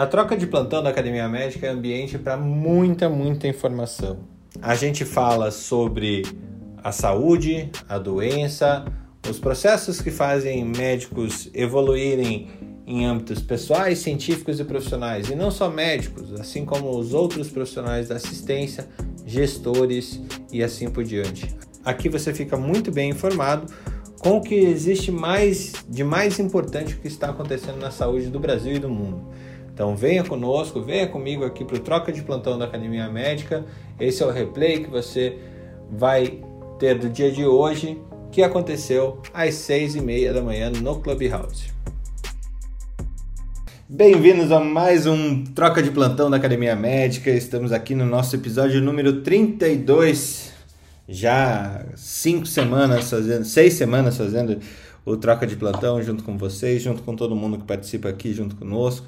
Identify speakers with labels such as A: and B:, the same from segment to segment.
A: A troca de plantão da Academia Médica é ambiente para muita, muita informação. A gente fala sobre a saúde, a doença, os processos que fazem médicos evoluírem em âmbitos pessoais, científicos e profissionais, e não só médicos, assim como os outros profissionais da assistência, gestores e assim por diante. Aqui você fica muito bem informado com o que existe mais de mais importante que está acontecendo na saúde do Brasil e do mundo. Então venha conosco, venha comigo aqui para o Troca de Plantão da Academia Médica. Esse é o replay que você vai ter do dia de hoje, que aconteceu às seis e meia da manhã no Clubhouse. Bem-vindos a mais um Troca de Plantão da Academia Médica. Estamos aqui no nosso episódio número 32. Já cinco semanas fazendo, seis semanas fazendo o Troca de Plantão junto com vocês, junto com todo mundo que participa aqui junto conosco.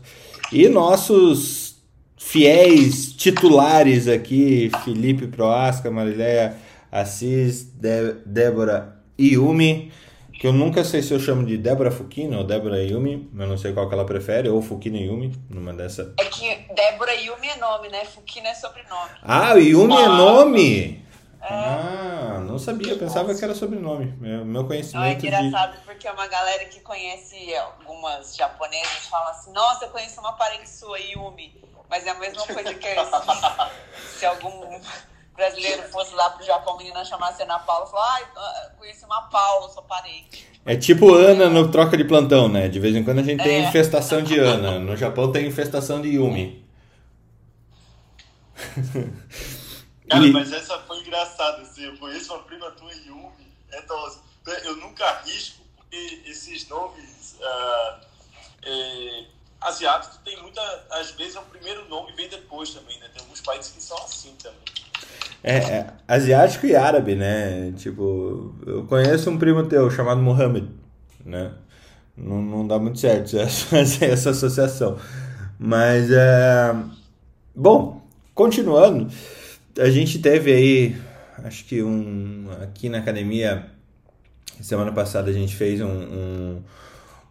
A: E nossos fiéis titulares aqui, Felipe Proasca, Marileia Assis, De Débora Yumi, que eu nunca sei se eu chamo de Débora Fukino ou Débora Yumi, eu não sei qual que ela prefere, ou Fukino Yumi, numa dessa.
B: É que Débora Yumi é nome, né? Fukino é sobrenome.
A: Ah, Yumi é nome! É. Ah, não sabia, pensava que era sobrenome. Meu, meu conhecimento. Não, é
B: engraçado
A: de...
B: porque uma galera que conhece algumas japonesas fala assim: Nossa, eu conheço uma parente sua, Yumi. Mas é a mesma coisa que se, se algum brasileiro fosse lá pro Japão, a menina chamasse Ana Paula, falou, ah, conheci uma Paula, sou parente.
A: É tipo Ana no troca de plantão, né? De vez em quando a gente tem é. infestação de Ana. No Japão tem infestação de Yumi.
C: Cara, e... mas essa foi engraçada, assim, eu conheço uma prima tua Yumi, então eu nunca arrisco, porque esses nomes uh, é, asiáticos tem muita, às vezes é o primeiro nome vem depois também, né? Tem alguns países que são assim também.
A: É, é, asiático e árabe, né? Tipo, eu conheço um primo teu chamado Mohammed, né? Não, não dá muito certo essa, essa associação. Mas, é... bom, continuando, a gente teve aí, acho que um, aqui na academia, semana passada a gente fez um, um,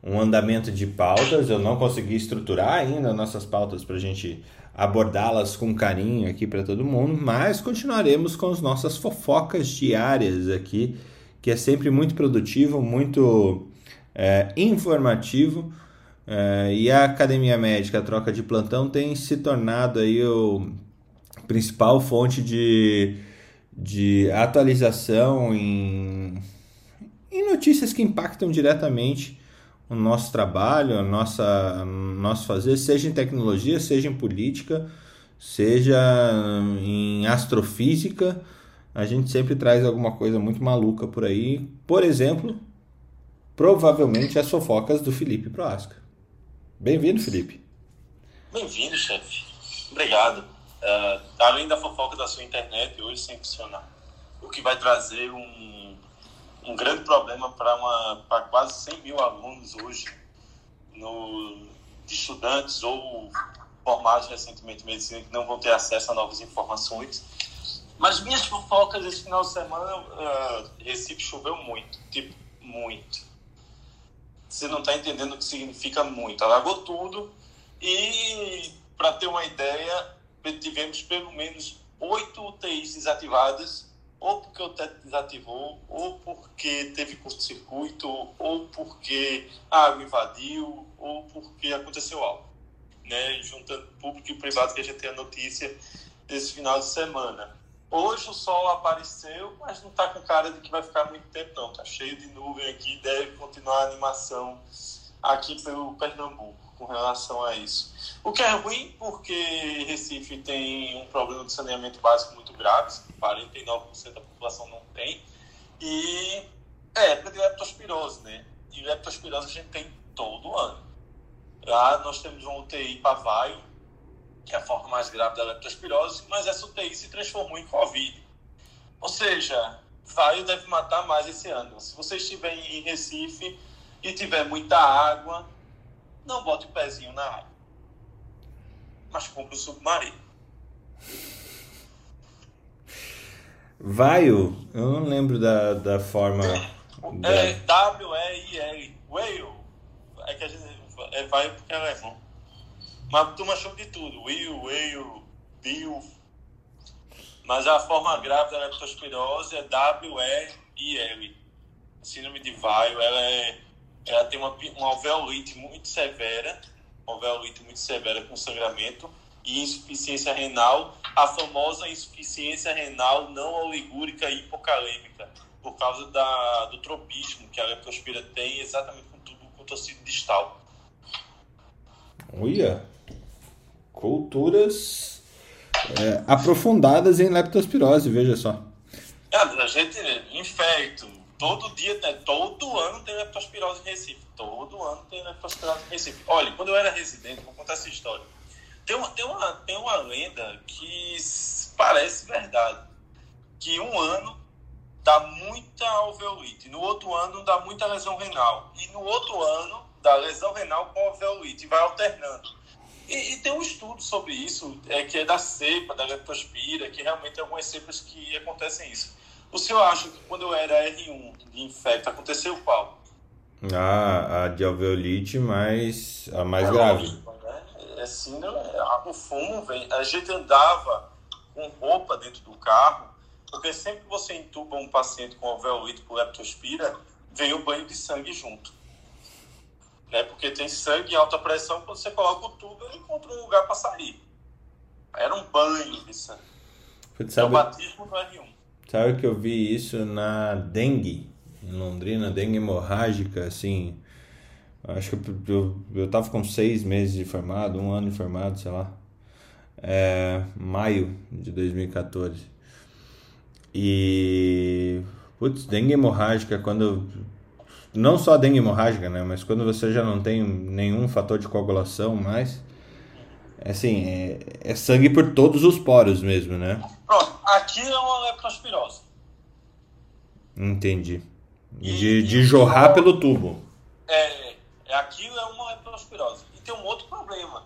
A: um andamento de pautas, eu não consegui estruturar ainda nossas pautas para a gente abordá-las com carinho aqui para todo mundo, mas continuaremos com as nossas fofocas diárias aqui, que é sempre muito produtivo, muito é, informativo. É, e a Academia Médica, a troca de plantão, tem se tornado aí o principal fonte de, de atualização em, em notícias que impactam diretamente o nosso trabalho, a nossa nosso fazer, seja em tecnologia, seja em política, seja em astrofísica, a gente sempre traz alguma coisa muito maluca por aí. Por exemplo, provavelmente as fofocas do Felipe Proasca. Bem-vindo, Felipe.
C: Bem-vindo, chefe. Obrigado. Uh, além da fofoca da sua internet hoje sem funcionar, o que vai trazer um um grande problema para quase 100 mil alunos hoje, no, de estudantes ou formados recentemente em medicina que não vão ter acesso a novas informações. Mas minhas fofocas esse final de semana, uh, Recife choveu muito, tipo, muito. Você não está entendendo o que significa muito. Alagou tudo e, para ter uma ideia, tivemos pelo menos oito UTIs desativadas ou porque o teto desativou, ou porque teve curto-circuito, ou porque a água invadiu, ou porque aconteceu algo. Né? Juntando público e privado que a gente tem a notícia desse final de semana. Hoje o sol apareceu, mas não está com cara de que vai ficar muito tempo, não. Está cheio de nuvem aqui, deve continuar a animação aqui pelo Pernambuco com relação a isso. O que é ruim porque Recife tem um problema de saneamento básico muito grave, 49% da população não tem, e é época de leptospirose, né? E leptospirose a gente tem todo ano. Lá nós temos uma UTI Pavaio, que é a forma mais grave da leptospirose, mas essa UTI se transformou em Covid. Ou seja, Vaio deve matar mais esse ano. Se você estiver em Recife e tiver muita água, não bote o pezinho na água. Mas compre o submarino.
A: Vaio? Eu não lembro da, da forma.
C: Da... É W-E-I-L. Whale. É que a gente. É vaio porque é alemão. Mas a turma chama de tudo. Will, Will, Bill. Mas a forma grave da leptospirose é W-E-I-L. Síndrome de Weil, ela, é, ela tem uma, uma alveolite muito severa, uma alveolite muito severa com sangramento e insuficiência renal, a famosa insuficiência renal não oligúrica hipocalêmica, por causa da, do tropismo que a leptospira tem exatamente com tudo com o tecido distal.
A: Uia! Culturas é, aprofundadas em leptospirose, veja só.
C: É, a gente, infecto, todo dia, né, todo ano tem leptospirose em Recife. Todo ano tem leptospirose em Recife. Olha, quando eu era residente, vou contar essa história. Tem uma, tem uma, tem uma lenda que parece verdade. Que um ano dá muita alveolite, no outro ano dá muita lesão renal. E no outro ano dá lesão renal com alveolite, vai alternando. E, e, tem um estudo sobre isso, é, que é da cepa, da leptospira, que realmente tem algumas cepas que acontecem isso. O senhor acha que quando eu era R1 de infecto, aconteceu qual?
A: Ah, a de alveolite, mas a mais é grave.
C: Né? É síndrome, é, o fumo vem. A gente andava com roupa dentro do carro, porque sempre que você entuba um paciente com alveolite por leptospira, vem o banho de sangue junto né? Porque tem sangue em alta pressão, quando você coloca o tubo, ele encontra um lugar para sair. Era um banho de sangue. É o batismo do R1.
A: Sabe que eu vi isso na dengue, em Londrina, dengue hemorrágica, assim. Acho que eu, eu, tava com seis meses de formado, um ano de formado, sei lá. É, maio de 2014. E. Putz, dengue hemorrágica, quando não só dengue hemorrágica, né? Mas quando você já não tem nenhum fator de coagulação mais, é assim, é, é sangue por todos os poros mesmo, né?
C: Pronto, aqui é uma leptospirose.
A: Entendi. De, de jorrar pelo tubo.
C: É, é, aquilo é uma leptospirose. E tem um outro problema.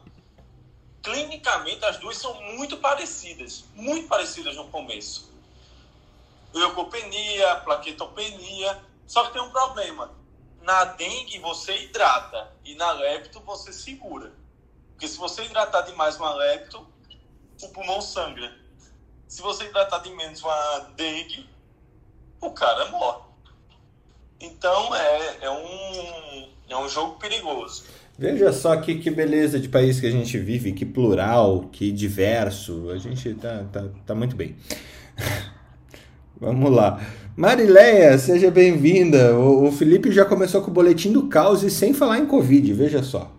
C: Clinicamente, as duas são muito parecidas. Muito parecidas no começo. Leucopenia, plaquetopenia só que tem um problema. Na dengue você hidrata e na lepto você segura. Porque se você hidratar demais uma lepto, o pulmão sangra. Se você hidratar de menos uma dengue, o cara morre. Então é, é, um, é um jogo perigoso.
A: Veja só que, que beleza de país que a gente vive, que plural, que diverso. A gente tá, tá, tá muito bem. Vamos lá. Marileia, seja bem-vinda. O, o, Felipe já começou com o boletim do caos e sem falar em Covid, veja só.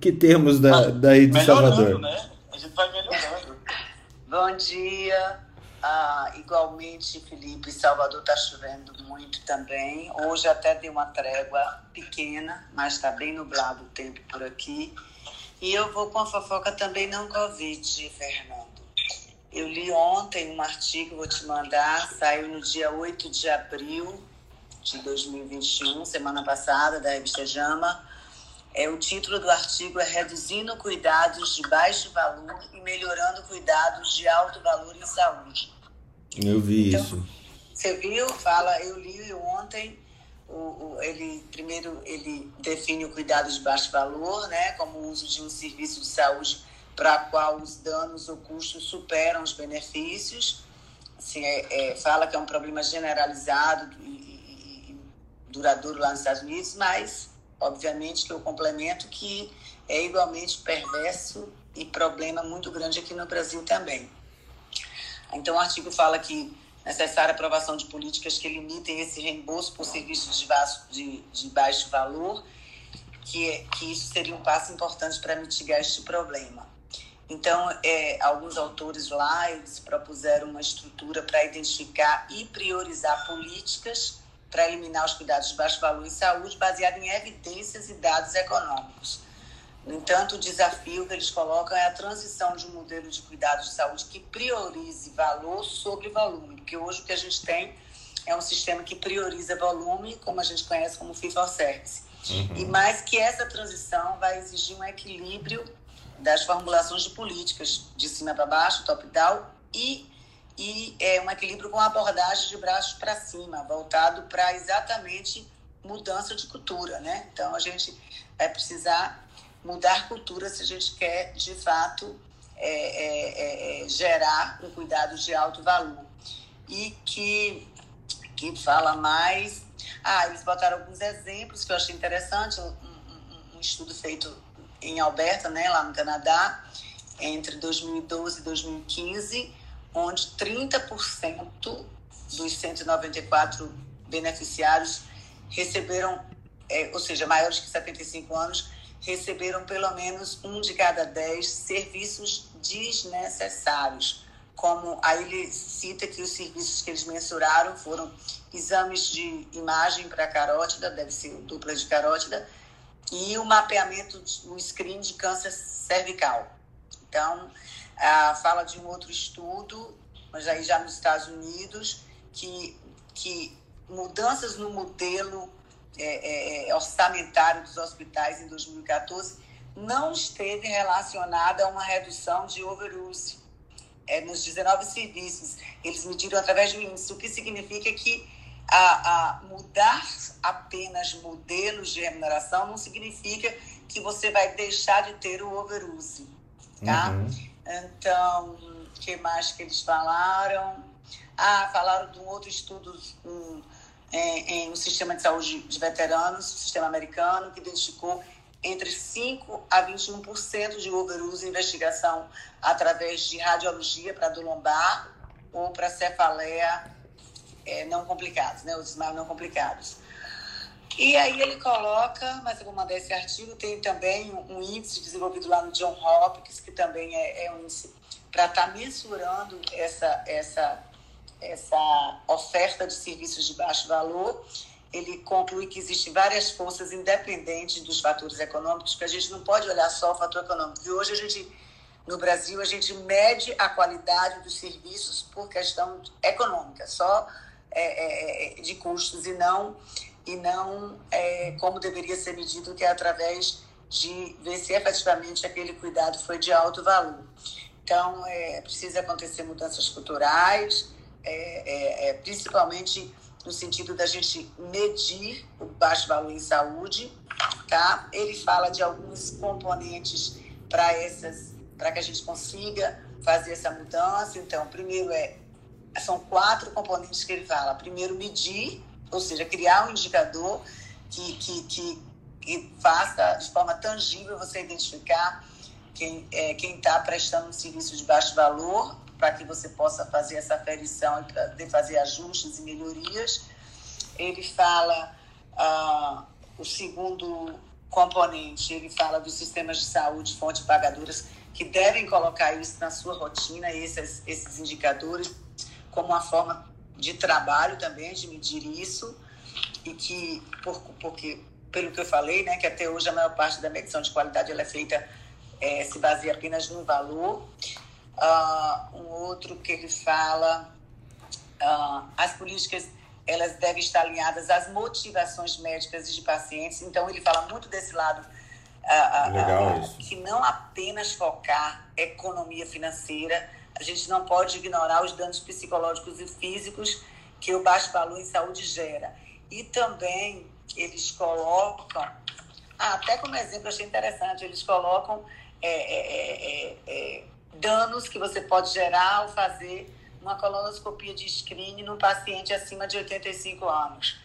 A: Que temos da, ah, daí de Salvador?
C: Né? A gente vai melhorando.
B: Bom dia. Ah, igualmente, Felipe, Salvador está chovendo muito também. Hoje até deu uma trégua pequena, mas está bem nublado o tempo por aqui. E eu vou com a fofoca também não Covid, Fernando. Eu li ontem um artigo, vou te mandar, saiu no dia 8 de abril de 2021, semana passada, da revista Jama. É, o título do artigo é Reduzindo Cuidados de Baixo Valor e Melhorando Cuidados de Alto Valor em Saúde.
A: Eu vi então, isso.
B: Você viu? Fala, eu li ontem. O, o, ele primeiro ele define o cuidado de baixo valor, né, como o uso de um serviço de saúde para a qual os danos ou custos superam os benefícios. Assim, é, é, fala que é um problema generalizado e, e, e, duradouro lá nos Estados Unidos, mas, obviamente, que eu complemento que é igualmente perverso e problema muito grande aqui no Brasil também. Então, o artigo fala que necessária aprovação de políticas que limitem esse reembolso por serviços de, baixo, de, de baixo valor, que, é, que isso seria um passo importante para mitigar este problema. Então, é, alguns autores lá, eles propuseram uma estrutura para identificar e priorizar políticas para eliminar os cuidados de baixo valor em saúde, baseado em evidências e dados econômicos. No entanto, o desafio que eles colocam é a transição de um modelo de cuidados de saúde que priorize valor sobre volume, porque hoje o que a gente tem é um sistema que prioriza volume, como a gente conhece como fee for service. Uhum. E mais que essa transição vai exigir um equilíbrio das formulações de políticas de cima para baixo, top-down, e, e é, um equilíbrio com abordagem de braços para cima, voltado para exatamente mudança de cultura, né? Então, a gente vai precisar mudar cultura se a gente quer, de fato, é, é, é, é gerar um cuidado de alto valor. E que, que fala mais. Ah, eles botaram alguns exemplos que eu achei interessante. Um, um, um estudo feito em Alberta, né, lá no Canadá, entre 2012 e 2015, onde 30% dos 194 beneficiários receberam, é, ou seja, maiores que 75 anos, receberam pelo menos um de cada dez serviços desnecessários. Como aí ele cita que os serviços que eles mensuraram foram exames de imagem para carótida, deve ser dupla de carótida, e o mapeamento, o screen de câncer cervical. Então, ah, fala de um outro estudo, mas aí já nos Estados Unidos, que, que mudanças no modelo é, é, é, orçamentário dos hospitais em 2014 não esteve relacionada a uma redução de overuse é, nos 19 serviços. Eles mediram através do índice, o que significa que a, a mudar apenas modelos de remuneração não significa que você vai deixar de ter o overuse, tá? Uhum. Então, o que mais que eles falaram? Ah, falaram de um outro estudo um, em, no sistema de saúde de veteranos, sistema americano, que identificou entre 5 a 21% de overuse em investigação através de radiologia para do lombar ou para cefaleia é, não complicados, né, os não complicados. E aí ele coloca, mas eu vou mandar esse artigo, tem também um, índice desenvolvido lá no John Hopkins, que também é, é um índice para estar tá mensurando essa, essa essa oferta de serviços de baixo valor, ele conclui que existem várias forças independentes dos fatores econômicos, que a gente não pode olhar só o fator econômico. E hoje a gente, no Brasil, a gente mede a qualidade dos serviços por questão econômica, só é, é, é de custos e não e não é, como deveria ser medido, que é através de ver se efetivamente aquele cuidado foi de alto valor. Então, é, precisa acontecer mudanças culturais, é, é, é, principalmente no sentido da gente medir o baixo valor em saúde, tá? Ele fala de alguns componentes para essas, para que a gente consiga fazer essa mudança. Então, primeiro é são quatro componentes que ele fala. Primeiro, medir, ou seja, criar um indicador que, que, que, que faça de forma tangível você identificar quem é, está prestando um serviço de baixo valor para que você possa fazer essa aferição e fazer ajustes e melhorias. Ele fala ah, o segundo componente, ele fala dos sistemas de saúde, fontes pagadoras, que devem colocar isso na sua rotina, esses, esses indicadores, como uma forma de trabalho também, de medir isso, e que, por, porque, pelo que eu falei, né, que até hoje a maior parte da medição de qualidade ela é feita, é, se baseia apenas no valor, Uh, um outro que ele fala, uh, as políticas elas devem estar alinhadas às motivações médicas de pacientes. Então ele fala muito desse lado uh, que não apenas focar economia financeira, a gente não pode ignorar os danos psicológicos e físicos que o baixo valor em saúde gera. E também eles colocam, ah, até como exemplo, achei interessante, eles colocam é, é, é, é danos que você pode gerar ao fazer uma colonoscopia de screening num paciente acima de 85 anos.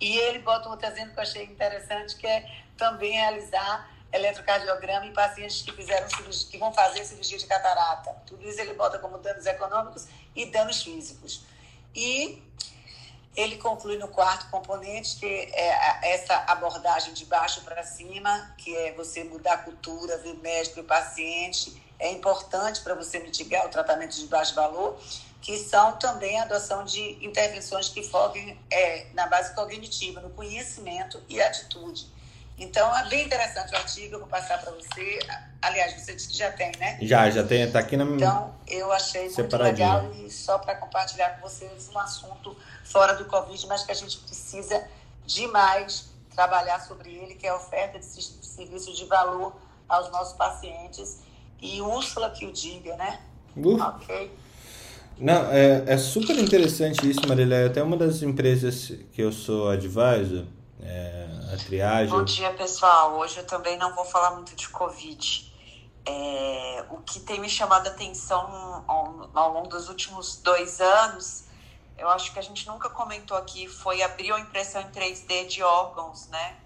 B: E ele bota um outro exemplo que eu achei interessante, que é também realizar eletrocardiograma em pacientes que fizeram cirurgia, que vão fazer cirurgia de catarata. Tudo isso ele bota como danos econômicos e danos físicos. E ele conclui no quarto componente, que é essa abordagem de baixo para cima, que é você mudar a cultura, ver médico e paciente, é importante para você mitigar o tratamento de baixo valor, que são também a adoção de intervenções que foquem é, na base cognitiva, no conhecimento e atitude. Então, é bem interessante o artigo, eu vou passar para você. Aliás, você disse que já tem, né?
A: Já, já tem, está aqui na minha.
B: Então, eu achei muito legal e só para compartilhar com vocês um assunto fora do Covid, mas que a gente precisa demais trabalhar sobre ele, que é a oferta de serviços de valor aos nossos pacientes e Úrsula que o diga, né? Uh. Ok.
A: Não, é, é super interessante isso, Marília. É até uma das empresas que eu sou advisor, é, a triagem.
D: Bom dia, pessoal. Hoje eu também não vou falar muito de Covid. É, o que tem me chamado a atenção ao, ao, longo dos últimos dois anos, eu acho que a gente nunca comentou aqui, foi a bioimpressão em 3D de órgãos, né?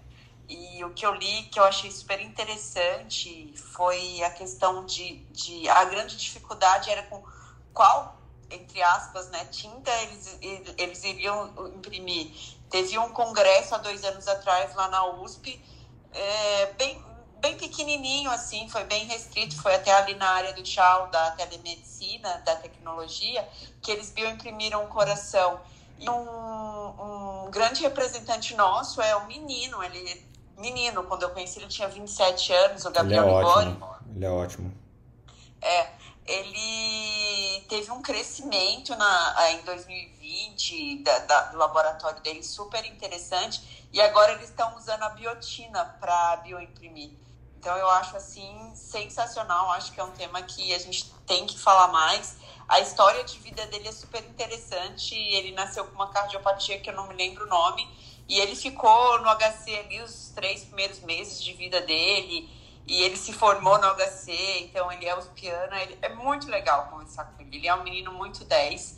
D: E o que eu li, que eu achei super interessante, foi a questão de, de a grande dificuldade era com qual, entre aspas, né, tinta eles, eles iriam imprimir. Teve um congresso há dois anos atrás lá na USP, é, bem, bem pequenininho, assim, foi bem restrito, foi até ali na área do tchau, da telemedicina, da tecnologia, que eles bioimprimiram um coração. E um, um grande representante nosso é o menino, ele menino, quando eu conheci ele tinha 27 anos, o Gabriel
A: ele é ótimo. Ele é ótimo.
D: É, ele teve um crescimento na, em 2020 da, da, do laboratório dele super interessante e agora eles estão usando a biotina para bioimprimir. Então eu acho assim sensacional, acho que é um tema que a gente tem que falar mais. A história de vida dele é super interessante. Ele nasceu com uma cardiopatia que eu não me lembro o nome e ele ficou no HC ali os três primeiros meses de vida dele. E ele se formou no HC, então ele é uspiano. Ele, é muito legal conversar com ele. Ele é um menino muito 10.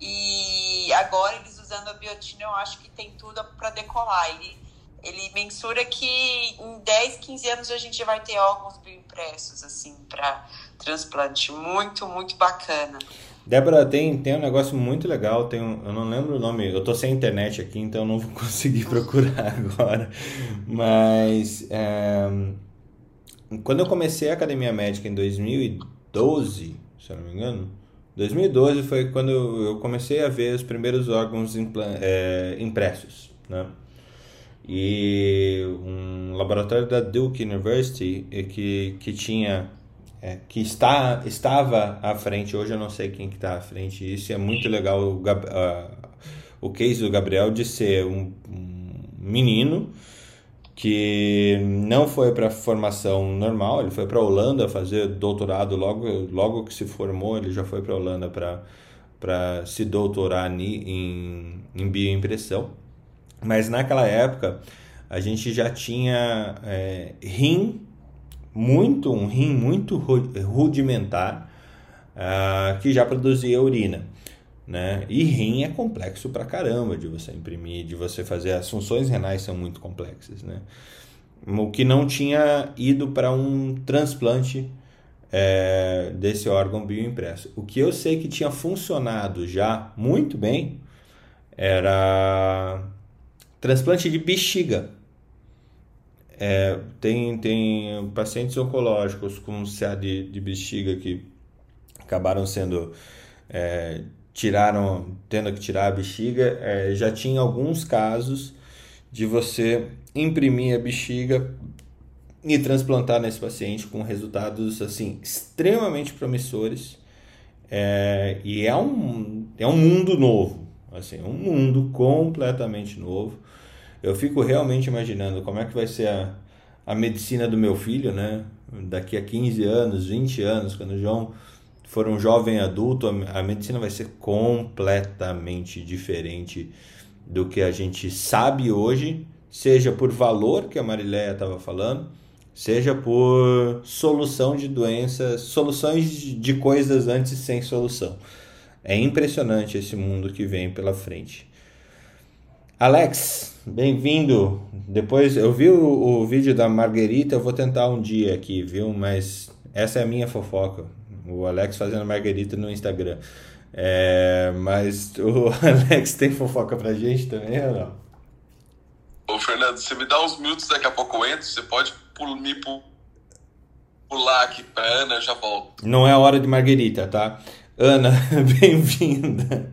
D: E agora eles usando a biotina, eu acho que tem tudo para decolar. Ele, ele mensura que em 10, 15 anos a gente vai ter órgãos bioimpressos, assim, para transplante. Muito, muito bacana.
A: Débora, tem, tem um negócio muito legal, tem um, eu não lembro o nome, eu tô sem internet aqui, então não vou conseguir procurar agora. Mas é, quando eu comecei a academia médica em 2012, se eu não me engano, 2012 foi quando eu comecei a ver os primeiros órgãos é, impressos, né? E um laboratório da Duke University que, que tinha é, que está, estava à frente, hoje eu não sei quem que está à frente, isso é muito legal, o, uh, o case do Gabriel de ser um, um menino que não foi para formação normal, ele foi para a Holanda fazer doutorado logo, logo que se formou, ele já foi para a Holanda para se doutorar em, em bioimpressão. Mas naquela época a gente já tinha é, rim muito, um rim muito rudimentar uh, que já produzia urina. Né? E rim é complexo pra caramba de você imprimir, de você fazer. As funções renais são muito complexas. Né? O que não tinha ido para um transplante é, desse órgão bioimpresso. O que eu sei que tinha funcionado já muito bem era transplante de bexiga. É, tem, tem pacientes oncológicos com CA de, de bexiga que acabaram sendo. É, tiraram, tendo que tirar a bexiga. É, já tinha alguns casos de você imprimir a bexiga e transplantar nesse paciente com resultados assim extremamente promissores. É, e é um, é um mundo novo, assim, um mundo completamente novo eu fico realmente imaginando como é que vai ser a, a medicina do meu filho, né? Daqui a 15 anos, 20 anos, quando o João for um jovem adulto, a, medicina vai ser completamente diferente do que a gente sabe hoje, seja por valor que a Marileia estava falando, seja por solução de doenças, soluções de coisas antes sem solução. É impressionante esse mundo que vem pela frente. Alex, bem-vindo. Depois eu vi o, o, vídeo da Marguerita, eu vou tentar um dia aqui, viu? Mas essa é a minha fofoca. O Alex fazendo Marguerita no Instagram. É, mas o Alex tem fofoca pra gente também ou não?
E: Ô Fernando, você me dá uns minutos, daqui a pouco eu entro. Você pode me pular aqui pra Ana, eu já volto.
A: Não é hora de Marguerita, tá? Ana, bem-vinda.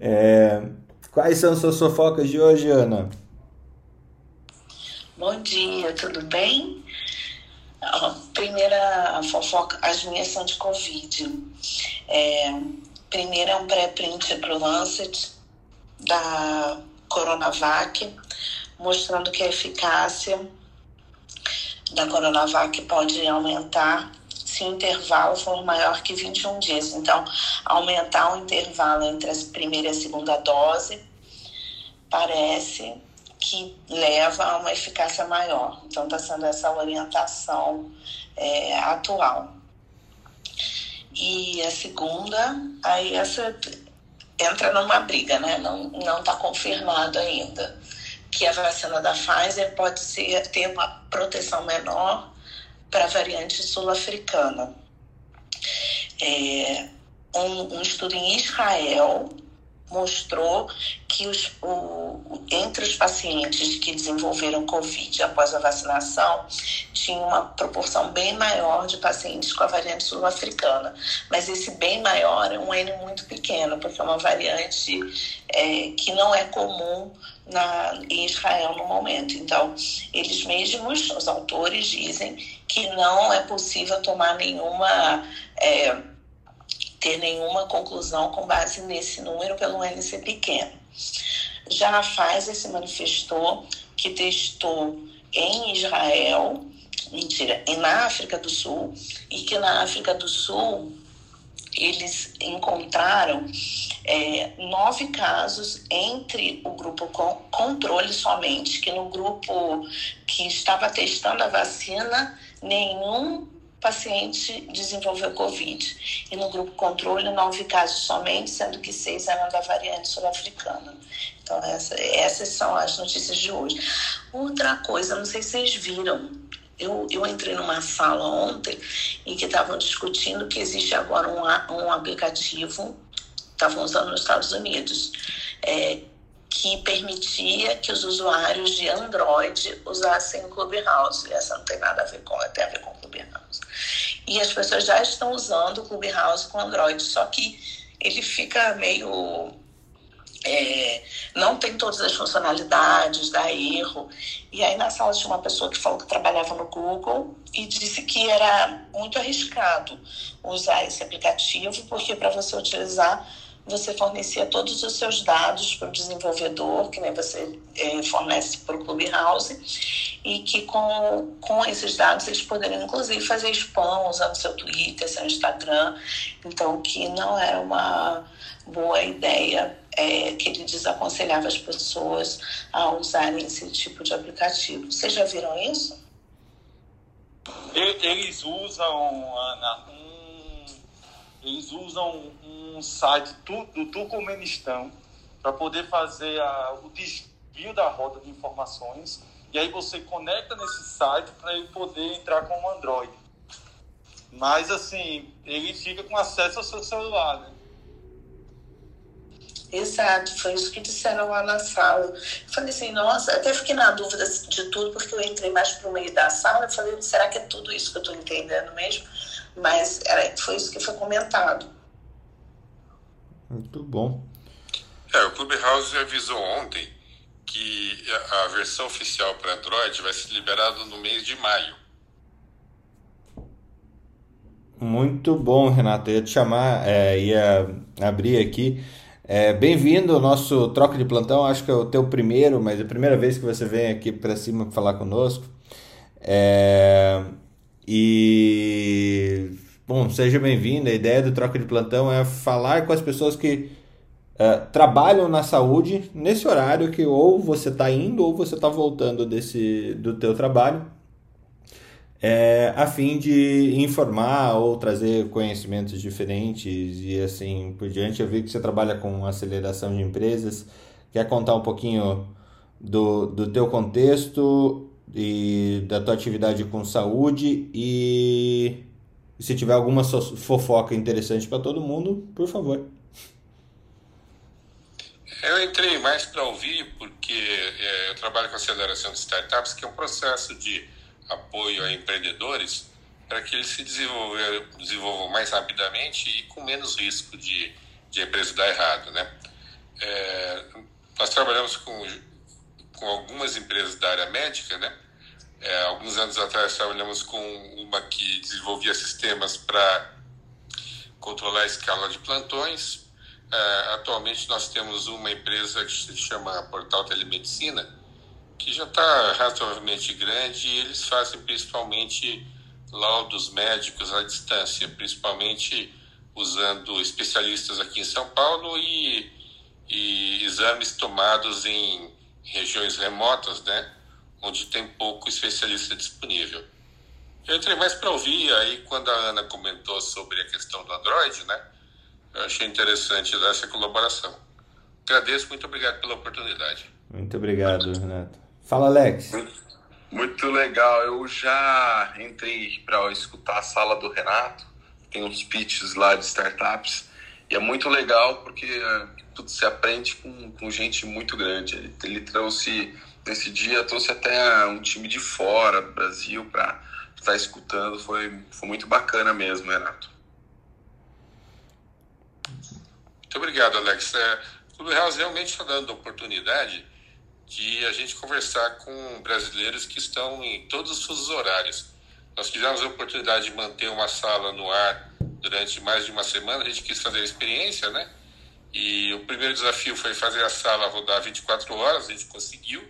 A: É, Quais são suas fofocas de hoje, Ana?
F: Bom dia, tudo bem? Primeira fofoca, as minhas são de Covid. É, primeira é um pré-print para o Lancet da Coronavac, mostrando que a eficácia da Coronavac pode aumentar se o intervalo for maior que 21 dias. Então, aumentar o intervalo entre a primeira e a segunda dose parece que leva a uma eficácia maior. Então, está sendo essa orientação é, atual. E a segunda, aí essa entra numa briga, né? Não está confirmado ainda que a vacina da Pfizer pode ser, ter uma proteção menor para a variante sul-africana. É, um, um, estudo em Israel mostrou que os, o, entre os pacientes que desenvolveram Covid após a vacinação, tinha uma proporção bem maior de pacientes com a variante sul-africana. Mas esse bem maior é um N muito pequeno, porque é uma variante é, que não é comum na, em Israel no momento. Então, eles mesmos, os autores, dizem que não é possível tomar nenhuma. É, ter nenhuma conclusão com base nesse número pelo N ser pequeno. Já a Pfizer se manifestou que testou em Israel, mentira, na África do Sul, e que na África do Sul eles encontraram é, nove casos entre o grupo com controle somente, que no grupo que estava testando a vacina, nenhum paciente desenvolveu Covid. E no grupo controle, nove casos somente, sendo que seis eram da variante sul-africana. Então, essa, essas são as notícias de hoje. Outra coisa, não sei se vocês viram, eu, eu entrei numa sala ontem em que estavam discutindo que existe agora um, um aplicativo, estavam usando nos Estados Unidos, é, que permitia que os usuários de Android usassem Clubhouse. Essa não tem nada a ver com, tem a ver com Clubhouse. E as pessoas já estão usando Clubhouse com Android, só que ele fica meio é, não tem todas as funcionalidades, dá erro. E aí na sala tinha uma pessoa que falou que trabalhava no Google e disse que era muito arriscado usar esse aplicativo, porque para você utilizar você fornecia todos os seus dados para o desenvolvedor, que nem você é, fornece para o Clubhouse, e que com, com esses dados eles poderiam, inclusive, fazer spam usando seu Twitter, seu Instagram. Então, que não era uma boa ideia, é, que ele desaconselhava as pessoas a usarem esse tipo de aplicativo. Vocês já viram isso?
C: Eles usam, Ana, um, eles usam um site do Turcomenistão para poder fazer a, o desvio da rota de informações e aí você conecta nesse site para ele poder entrar com o Android. Mas assim, ele fica com acesso ao seu celular, né?
F: Exato, foi isso que disseram lá na sala. Eu falei assim, nossa, até fiquei na dúvida de tudo, porque eu entrei mais para o meio da sala. Eu falei, será que é tudo isso que eu estou entendendo mesmo? Mas era, foi isso que foi comentado.
A: Muito bom.
G: É, o Clubhouse avisou ontem que a versão oficial para Android vai ser liberada no mês de maio.
A: Muito bom, Renato. Eu ia te chamar, é, ia abrir aqui. É, Bem-vindo ao nosso troca de plantão. Acho que é o teu primeiro, mas é a primeira vez que você vem aqui para cima falar conosco. É, e Bom, seja bem-vindo. A ideia do Troca de Plantão é falar com as pessoas que uh, trabalham na saúde nesse horário que ou você está indo ou você está voltando desse, do teu trabalho, é, a fim de informar ou trazer conhecimentos diferentes e assim por diante. Eu vi que você trabalha com aceleração de empresas. Quer contar um pouquinho do, do teu contexto e da tua atividade com saúde e se tiver alguma fofoca interessante para todo mundo, por favor.
G: Eu entrei mais para ouvir porque é, eu trabalho com aceleração de startups, que é um processo de apoio a empreendedores para que eles se desenvolvam mais rapidamente e com menos risco de, de a empresa dar errado, né? É, nós trabalhamos com, com algumas empresas da área médica, né? É, alguns anos atrás trabalhamos com uma que desenvolvia sistemas para controlar a escala de plantões. É, atualmente nós temos uma empresa que se chama Portal Telemedicina, que já está razoavelmente grande e eles fazem principalmente laudos médicos à distância, principalmente usando especialistas aqui em São Paulo e, e exames tomados em regiões remotas, né? Onde tem pouco especialista disponível. Eu entrei mais para ouvir, aí quando a Ana comentou sobre a questão do Android, né? Eu achei interessante essa colaboração. Agradeço, muito obrigado pela oportunidade.
A: Muito obrigado, Renato. Fala, Alex.
E: Muito legal. Eu já entrei para escutar a sala do Renato. Tem uns pitches lá de startups. E é muito legal porque se aprende com, com gente muito grande. Ele, ele trouxe, nesse dia, trouxe até um time de fora Brasil para estar escutando. Foi, foi muito bacana mesmo, Renato.
G: Muito obrigado, Alex. É, Clube House realmente está dando oportunidade de a gente conversar com brasileiros que estão em todos os horários. Nós tivemos a oportunidade de manter uma sala no ar durante mais de uma semana, a gente quis fazer a experiência, né? E o primeiro desafio foi fazer a sala rodar 24 horas, a gente conseguiu.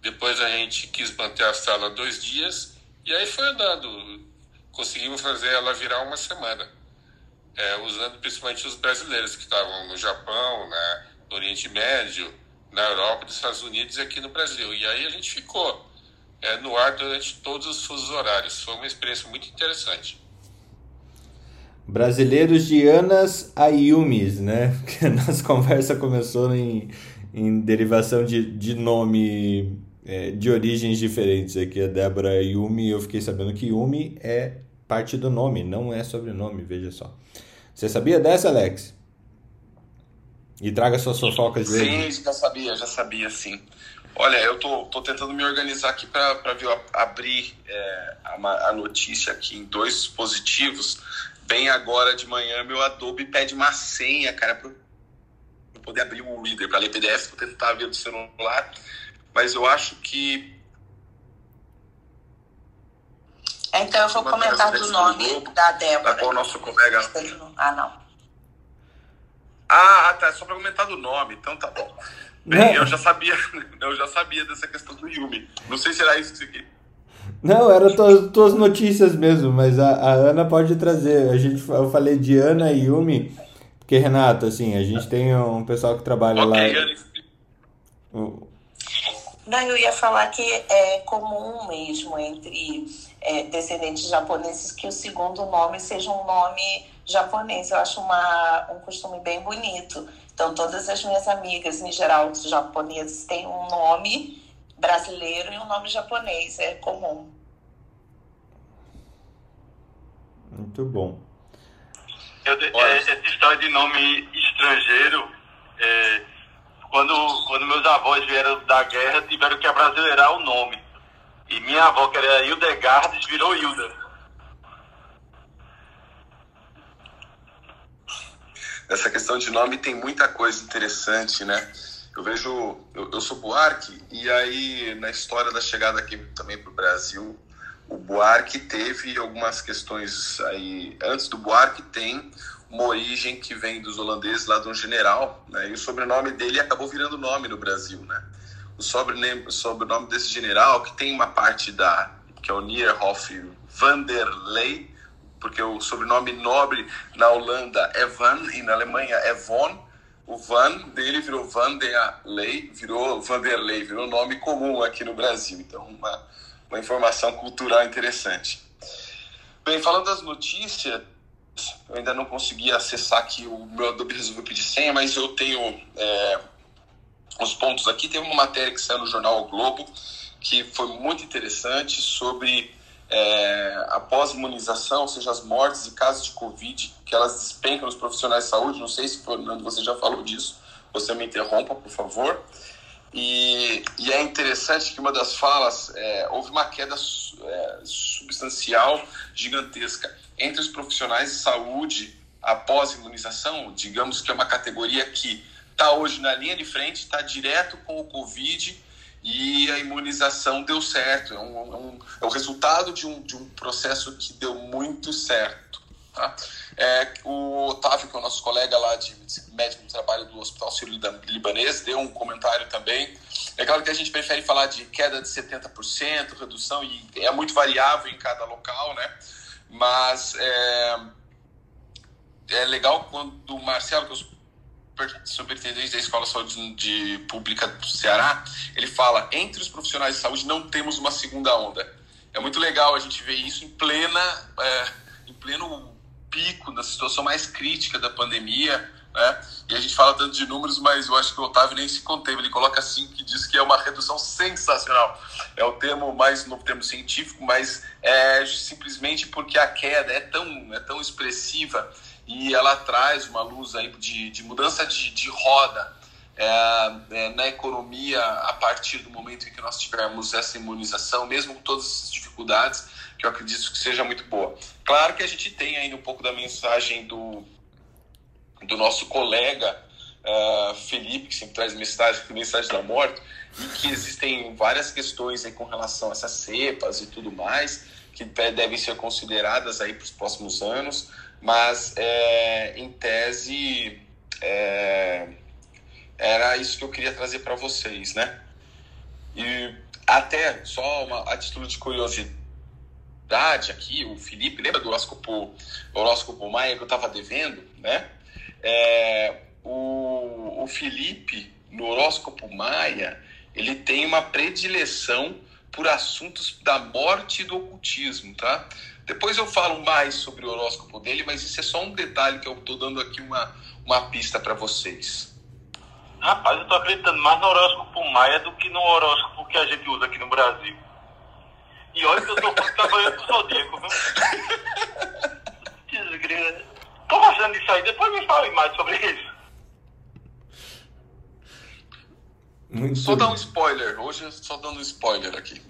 G: Depois a gente quis manter a sala dois dias, e aí foi andando. Conseguimos fazer ela virar uma semana é, usando principalmente os brasileiros que estavam no Japão, né, no Oriente Médio, na Europa, nos Estados Unidos e aqui no Brasil. E aí a gente ficou é, no ar durante todos os fusos horários. Foi uma experiência muito interessante.
A: Brasileiros de Anas a Yumis, né? Porque a nossa conversa começou em, em derivação de, de nome é, de origens diferentes. Aqui a Débora Yumi, eu fiquei sabendo que Yumi é parte do nome, não é sobrenome, veja só. Você sabia dessa, Alex? E traga suas fofocas de
E: Sim, já sabia, já sabia, sim. Olha, eu tô, tô tentando me organizar aqui para abrir é, a, a, notícia aqui em dois dispositivos. Bem agora de manhã, meu Adobe pede uma senha, cara, para eu poder abrir o Reader, para ler PDF, vou tentar ver do celular. Mas eu acho que
F: Então eu vou comentar do nome da Débora.
E: Da qual o nosso colega.
F: Ah, não.
E: Ah, tá. Só para comentar do nome, então tá bom. Bem, eu já sabia, eu já sabia dessa questão do Yumi. Não sei se era isso que você.
A: Não, era tuas, tuas notícias mesmo, mas a, a Ana pode trazer. A gente, eu falei de Ana e Yumi, porque, Renato, assim, a gente tem um pessoal que trabalha okay, lá.
F: Não, eu ia falar que é comum mesmo entre é, descendentes japoneses que o segundo nome seja um nome japonês. Eu acho uma, um costume bem bonito. Então, todas as minhas amigas, em geral, japoneses, têm um nome brasileiro e um nome japonês. É comum.
A: Muito bom.
H: Eu, é, essa história de nome estrangeiro. É quando, quando meus avós vieram da guerra, tiveram que abrasileirar o nome. E minha avó, que era Hildegardes, virou Hilda.
E: Essa questão de nome tem muita coisa interessante, né? Eu vejo, eu, eu sou Buarque, e aí na história da chegada aqui também para o Brasil, o Buarque teve algumas questões aí. Antes do Buarque tem uma origem que vem dos holandeses lá de um general, né? E o sobrenome dele acabou virando nome no Brasil, né? O sobrenome, sobrenome desse general, que tem uma parte da que é o Nierhoff Vanderlei, porque o sobrenome nobre na Holanda é Van e na Alemanha é Von. O Van dele virou Vanderlei, virou Vanderlei, virou nome comum aqui no Brasil. Então, uma, uma informação cultural interessante. Bem, falando das notícias, eu ainda não consegui acessar aqui, o meu Adobe resolveu pedir senha, mas eu tenho é, os pontos aqui. Tem uma matéria que saiu no jornal o Globo, que foi muito interessante sobre é, a pós-imunização, ou seja, as mortes e casos de Covid, que elas despencam nos profissionais de saúde. Não sei se, Fernando, você já falou disso. Você me interrompa, por favor. E, e, é interessante que uma das falas é, houve uma queda é, substancial, gigantesca entre os profissionais de saúde após imunização, digamos que é uma categoria que está hoje na linha de frente, está direto com o Covid e a imunização deu certo. É, um, é um, é o resultado de um, de um processo que deu muito certo. Tá? É, o Otávio, que é o nosso colega lá de médico do trabalho do Hospital Sírio-Libanês, deu um comentário também. É claro que a gente prefere falar de queda de 70%, redução, e é muito variável em cada local, né? Mas é, é legal quando o Marcelo, que é o superintendente da Escola de Saúde de Pública do Ceará, ele fala: entre os profissionais de saúde não temos uma segunda onda. É muito legal a gente ver isso em plena, é, em pleno pico da situação mais crítica da pandemia, né? E a gente fala tanto de números, mas eu acho que o Otávio nem se conteve. Ele coloca assim que diz que é uma redução sensacional. É o termo mais novo termo científico, mas é simplesmente porque a queda é tão, é tão expressiva e ela traz uma luz aí de, de mudança de, de roda é, é, na economia a partir do momento em que nós tivermos essa imunização, mesmo com todas as dificuldades, que eu acredito que seja muito boa. Claro que a gente tem ainda um pouco da mensagem do, do nosso colega uh, Felipe, que sempre traz mensagem, mensagem da morte, e que existem várias questões aí com relação a essas cepas e tudo mais, que devem ser consideradas aí para os próximos anos mas é, em tese é, era isso que eu queria trazer para vocês, né? E até só uma a título de curiosidade aqui, o Felipe, lembra do horóscopo, horóscopo Maia que eu estava devendo, né? É, o, o Felipe, no horóscopo Maia, ele tem uma predileção por assuntos da morte e do ocultismo, tá? Depois eu falo mais sobre o horóscopo dele, mas isso é só um detalhe que eu estou dando aqui uma, uma pista para vocês.
H: Rapaz, eu estou acreditando mais no horóscopo maia do que no horóscopo que a gente usa aqui no Brasil. E olha que eu trabalhando com o Zodíaco, viu? Estou gostando disso aí, depois me fale mais sobre isso.
E: Muito só dar um spoiler, hoje só dando um spoiler aqui.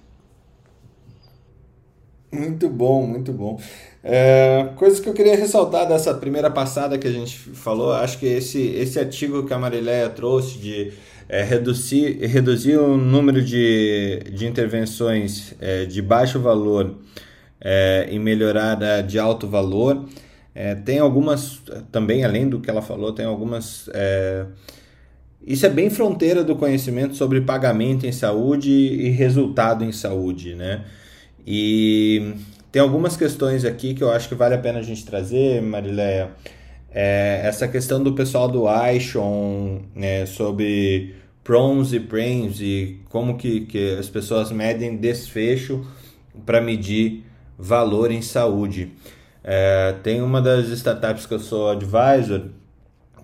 A: Muito bom, muito bom. É, coisas que eu queria ressaltar dessa primeira passada que a gente falou, acho que esse, esse artigo que a Marileia trouxe de é, reduzir, reduzir o número de, de intervenções é, de baixo valor é, e melhorar a de alto valor, é, tem algumas, também além do que ela falou, tem algumas. É, isso é bem fronteira do conhecimento sobre pagamento em saúde e resultado em saúde, né? E tem algumas questões aqui que eu acho que vale a pena a gente trazer, Marileia. É, essa questão do pessoal do iShon né, sobre prons e prains e como que, que as pessoas medem desfecho para medir valor em saúde. É, tem uma das startups que eu sou advisor,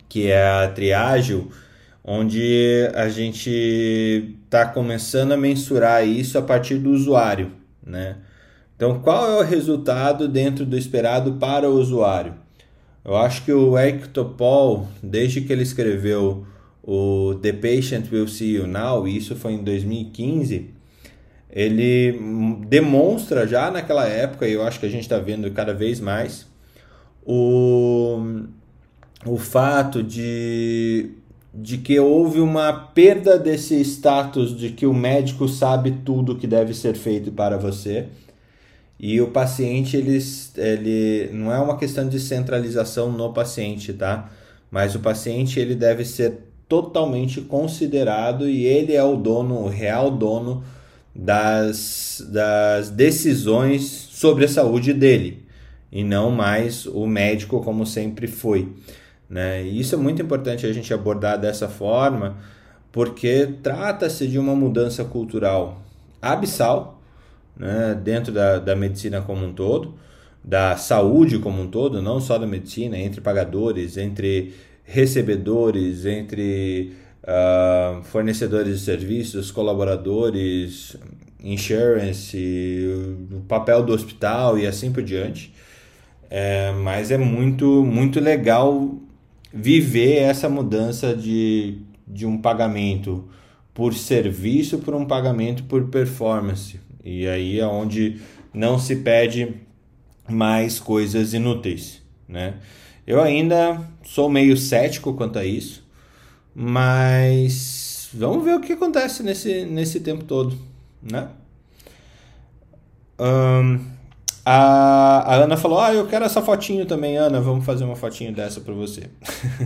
A: que é a Triagil, onde a gente está começando a mensurar isso a partir do usuário né? Então, qual é o resultado dentro do esperado para o usuário? Eu acho que o Eric Topol, desde que ele escreveu o The Patient Will See You Now, e isso foi em 2015, ele demonstra já naquela época, e eu acho que a gente está vendo cada vez mais, o, o fato de de que houve uma perda desse status de que o médico sabe tudo que deve ser feito para você. E o paciente, ele, ele não é uma questão de centralização no paciente, tá? Mas o paciente, ele deve ser totalmente considerado e ele é o dono, o real dono das, das decisões sobre a saúde dele e não mais o médico como sempre foi. Né? E isso é muito importante a gente abordar dessa forma, porque trata-se de uma mudança cultural abissal né? dentro da, da medicina como um todo, da saúde como um todo, não só da medicina, entre pagadores, entre recebedores, entre uh, fornecedores de serviços, colaboradores, insurance, o papel do hospital e assim por diante. É, mas é muito, muito legal viver essa mudança de, de um pagamento por serviço para um pagamento por performance. E aí é onde não se pede mais coisas inúteis, né? Eu ainda sou meio cético quanto a isso, mas vamos ver o que acontece nesse, nesse tempo todo, né? Um, a, a Ana falou: Ah, eu quero essa fotinho também, Ana. Vamos fazer uma fotinho dessa para você.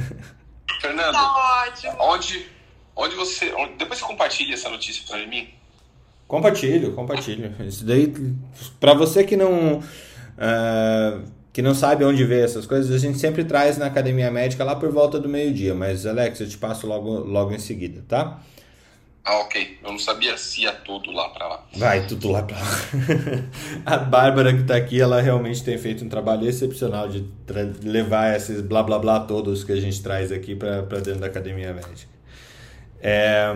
E: Fernando, tá ótimo. Onde, onde você. Onde, depois você compartilha essa notícia para mim?
A: Compartilho, compartilho. Isso daí, para você que não. Uh, que não sabe onde ver essas coisas, a gente sempre traz na academia médica lá por volta do meio-dia. Mas, Alex, eu te passo logo, logo em seguida, tá?
E: Ah, ok. Eu não sabia se ia tudo lá para lá.
A: Vai, tudo lá para lá. a Bárbara que tá aqui, ela realmente tem feito um trabalho excepcional de levar esses blá blá blá todos que a gente traz aqui para dentro da academia médica. É...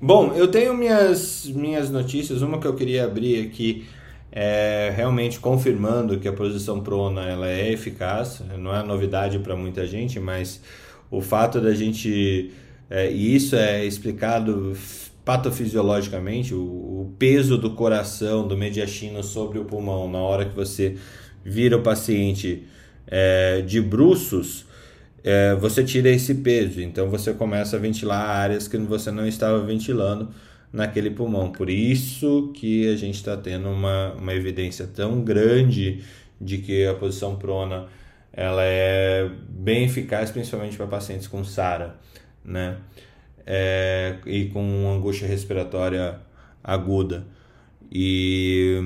A: Bom, eu tenho minhas, minhas notícias. Uma que eu queria abrir aqui é realmente confirmando que a posição prona ela é eficaz. Não é novidade para muita gente, mas o fato da gente é, e isso é explicado patofisiologicamente, o, o, peso do coração, do mediastino sobre o pulmão na hora que você vira o paciente é, de bruços, é, você tira esse peso, então você começa a ventilar áreas que você não estava ventilando naquele pulmão. Por isso que a gente está tendo uma, uma evidência tão grande de que a posição prona ela é bem eficaz, principalmente para pacientes com SARA né? É, e com angústia respiratória aguda. E,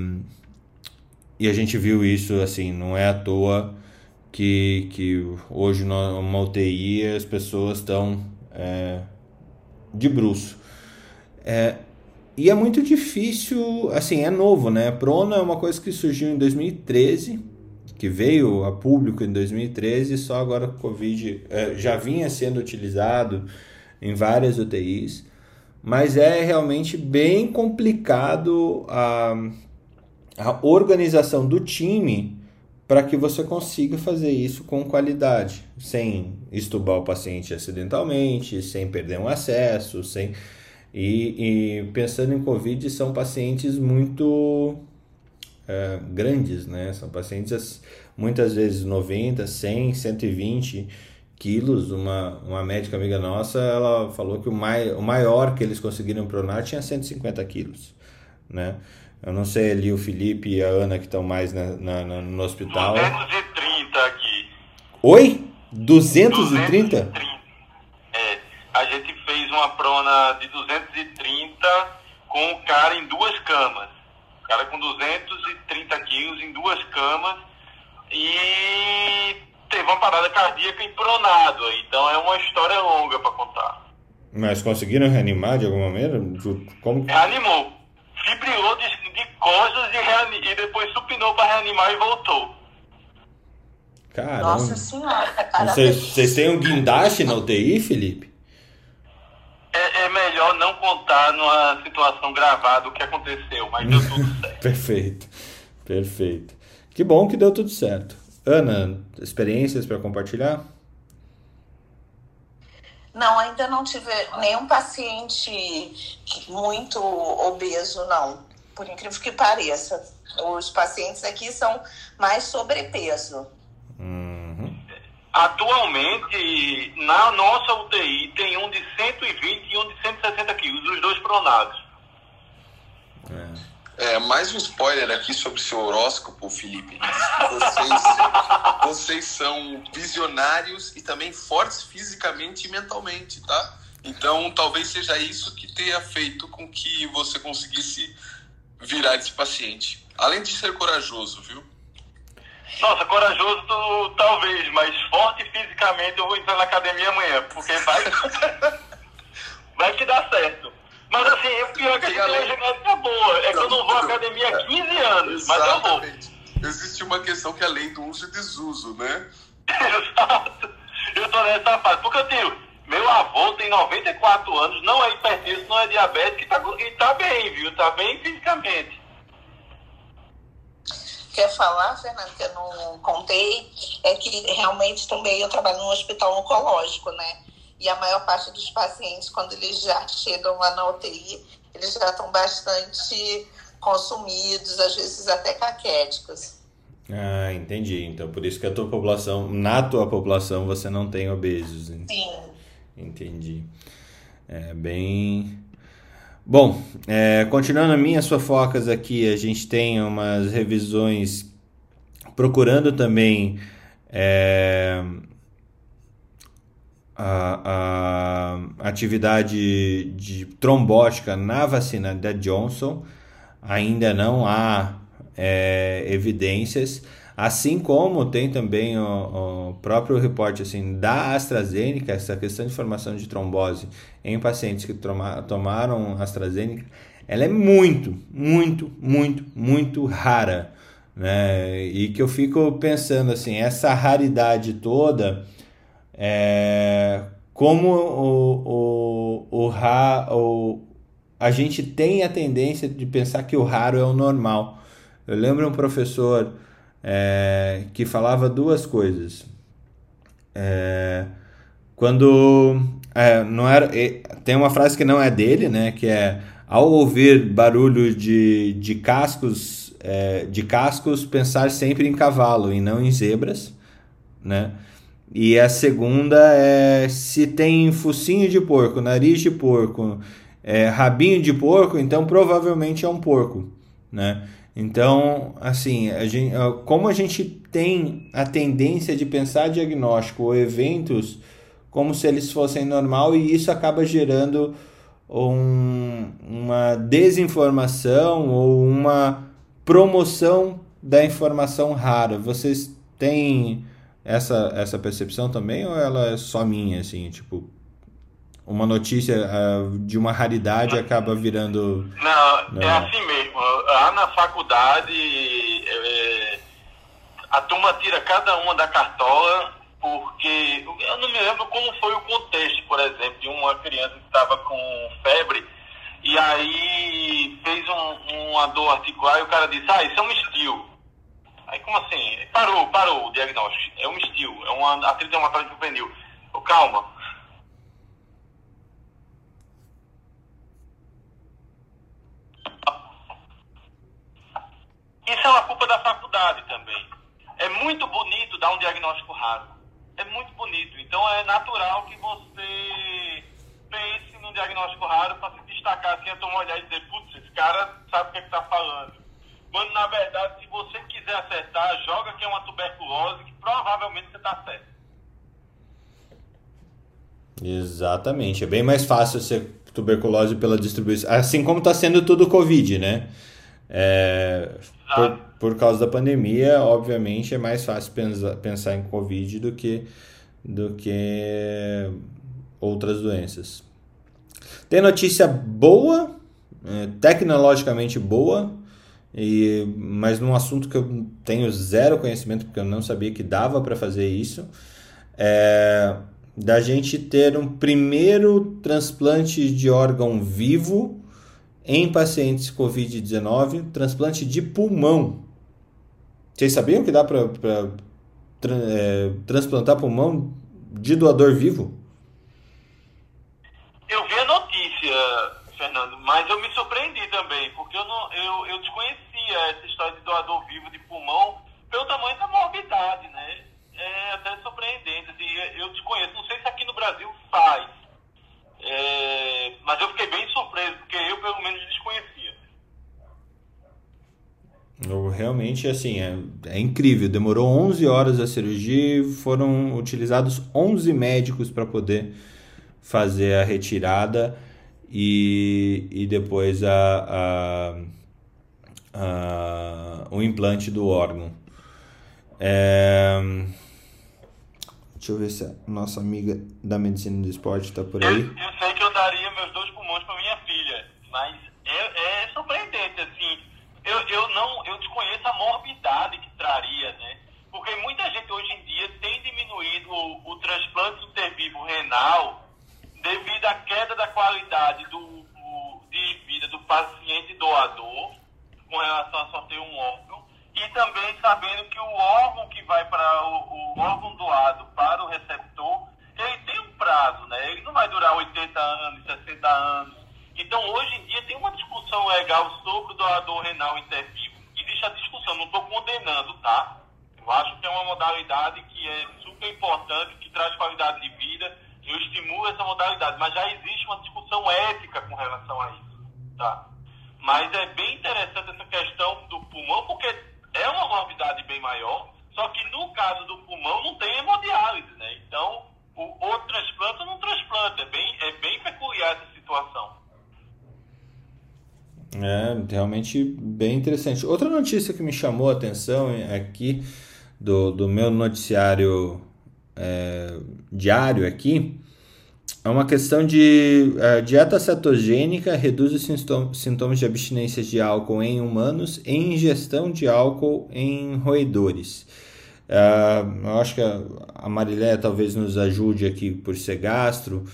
A: e a gente viu isso assim, não é à toa que, que hoje numa UTI as pessoas estão é, de bruxo. É, e é muito difícil, assim, é novo, né? Prona é uma coisa que surgiu em 2013 que veio a público em 2013, só agora o Covid é, já vinha sendo utilizado em várias UTIs, mas é realmente bem complicado a, a organização do time para que você consiga fazer isso com qualidade, sem estubar o paciente acidentalmente, sem perder um acesso, sem e, e pensando em Covid, são pacientes muito é, grandes, né? São pacientes muitas vezes 90, 100, 120 quilos. Uma, uma médica amiga nossa, ela falou que o, mai, o maior que eles conseguiram pronar tinha 150 quilos, né? Eu não sei ali o Felipe e a Ana que estão mais na, na, na, no hospital.
H: 230 aqui.
A: Oi? 230? 230?
H: É, a gente fez uma prona de 230 com o cara em duas camas cara com 230 quilos em duas camas e teve uma parada cardíaca empronado. Então é uma história longa para contar.
A: Mas conseguiram reanimar de alguma maneira? Como...
H: Reanimou. Fibrilou de, de costas e, e depois supinou para reanimar e voltou.
A: Caramba.
B: Nossa senhora.
A: Vocês, vocês têm um guindaste na UTI, Felipe?
H: é, é, melhor não contar numa situação gravada o que aconteceu, mas deu tudo certo.
A: perfeito, perfeito. Que bom que deu tudo certo. Ana, experiências para compartilhar?
F: Não, ainda não tive nenhum paciente muito obeso, não. Por incrível que pareça. Os pacientes aqui são mais sobrepeso.
H: Atualmente, na nossa UTI, tem um de 120 e um de 160 quilos, os dois pronados.
E: É. mais um spoiler aqui sobre seu horóscopo, Felipe. Vocês, vocês são visionários e também fortes fisicamente e mentalmente, tá? Então, talvez seja isso que tenha feito com que você conseguisse virar esse paciente. Além de ser corajoso, viu?
H: Nossa, corajoso tu, talvez, mas forte fisicamente eu vou entrar na academia amanhã, porque vai, vai que dá certo. Mas assim, o pior é que a gente tem uma genética boa. É que eu não vou à academia há 15 anos, mas eu vou.
E: Existe uma questão que é a lei do uso e desuso, né?
H: Exato. Eu tô nessa fase. Porque eu tenho. Meu avô tem 94 anos, não é hipertenso, não é diabético e tá, e tá bem, viu? Tá bem fisicamente
F: quer falar, Fernando, que eu não contei, é que realmente também eu trabalho num hospital oncológico, né? E a maior parte dos pacientes, quando eles já chegam lá na UTI, eles já estão bastante consumidos, às vezes até caquéticos.
A: Ah, entendi. Então, por isso que a tua população, na tua população, você não tem obesos.
F: Sim.
A: Entendi. É bem Bom, é, continuando minhas fofocas aqui, a gente tem umas revisões procurando também é, a, a, atividade de trombótica na vacina da Johnson. Ainda não há é, evidências. Assim como tem também o, o próprio reporte assim, da AstraZeneca, essa questão de formação de trombose em pacientes que toma, tomaram AstraZeneca, ela é muito, muito, muito, muito rara. Né? E que eu fico pensando assim, essa raridade toda, é, como o, o, o, ra, o, a gente tem a tendência de pensar que o raro é o normal. Eu lembro um professor é, que falava duas coisas. É, quando é, não era, tem uma frase que não é dele, né? Que é ao ouvir barulho de, de cascos é, de cascos pensar sempre em cavalo e não em zebras, né? E a segunda é se tem focinho de porco, nariz de porco, é, rabinho de porco, então provavelmente é um porco, né? Então, assim, a gente, como a gente tem a tendência de pensar diagnóstico ou eventos como se eles fossem normal e isso acaba gerando um, uma desinformação ou uma promoção da informação rara. Vocês têm essa, essa percepção também ou ela é só minha, assim, tipo, uma notícia uh, de uma raridade acaba virando...
H: Não, não, é assim mesmo. Lá na faculdade, é, a turma tira cada uma da cartola porque eu não me lembro como foi o contexto, por exemplo, de uma criança que estava com febre e aí fez um, uma dor articular e o cara disse, ah, isso é um estio. Aí como assim? Parou, parou o diagnóstico. É um estio, é uma atrito reumatóide juvenil. Oh, calma. Isso é uma culpa da faculdade também. É muito bonito dar um diagnóstico raro. É muito bonito. Então é natural que você pense no diagnóstico raro para se destacar assim, a tomar olhar e dizer, putz, esse cara sabe o que é está falando. Quando, na verdade, se você quiser acertar, joga que é uma tuberculose, que provavelmente você está certo.
A: Exatamente. É bem mais fácil ser tuberculose pela distribuição. Assim como está sendo tudo Covid, né? É, por, por causa da pandemia, obviamente, é mais fácil pensar, pensar em Covid do que, do que outras doenças. Tem notícia boa, é, tecnologicamente boa, e, mas num assunto que eu tenho zero conhecimento, porque eu não sabia que dava para fazer isso, é da gente ter um primeiro transplante de órgão vivo em pacientes Covid-19, transplante de pulmão. Vocês sabiam que dá para tra é, transplantar pulmão de doador vivo?
H: Eu vi a notícia, Fernando, mas eu me surpreendi também, porque eu, não, eu, eu desconhecia essa história de doador vivo de pulmão pelo tamanho da morbidade, né? É até surpreendente, assim, eu desconheço, não sei se aqui no Brasil faz, é, mas eu fiquei bem surpreso, porque eu pelo menos desconhecia.
A: Realmente, assim, é, é incrível. Demorou 11 horas a cirurgia foram utilizados 11 médicos para poder fazer a retirada e, e depois a, a, a o implante do órgão. É... Deixa eu ver se a nossa amiga da medicina do esporte está por aí.
H: Eu, eu, sei que eu daria meus dois pulmões para minha filha, mas é, é surpreendente, assim. Eu, eu não, eu desconheço a morbidade que traria, né? Porque muita gente hoje em dia tem diminuído o, o transplante intervivo renal devido à queda da qualidade do, de vida do paciente doador com relação a só ter um órgão e também sabendo que o órgão que vai para o, o órgão doado para o receptor, ele tem um prazo, né? Ele não vai durar 80 anos, 60 anos. Então, hoje em dia, tem uma discussão legal sobre o doador renal intervivo. Existe a discussão, não estou condenando, tá? Eu acho que é uma modalidade que é super importante, que traz qualidade de vida eu estimulo essa modalidade, mas já existe uma discussão ética com relação a isso, tá? Mas é bem interessante essa questão do pulmão, porque é uma morbidade bem maior, só que no caso do pulmão não tem hemodiálise, né? Então, o, transplanta ou não transplanta. É bem, é bem peculiar essa situação.
A: É, realmente bem interessante. Outra notícia que me chamou a atenção aqui do, do meu noticiário é, diário aqui, é uma questão de uh, dieta cetogênica reduz os sintomas de abstinência de álcool em humanos e ingestão de álcool em roedores. Uh, eu acho que a Marilé talvez nos ajude aqui por ser gastro.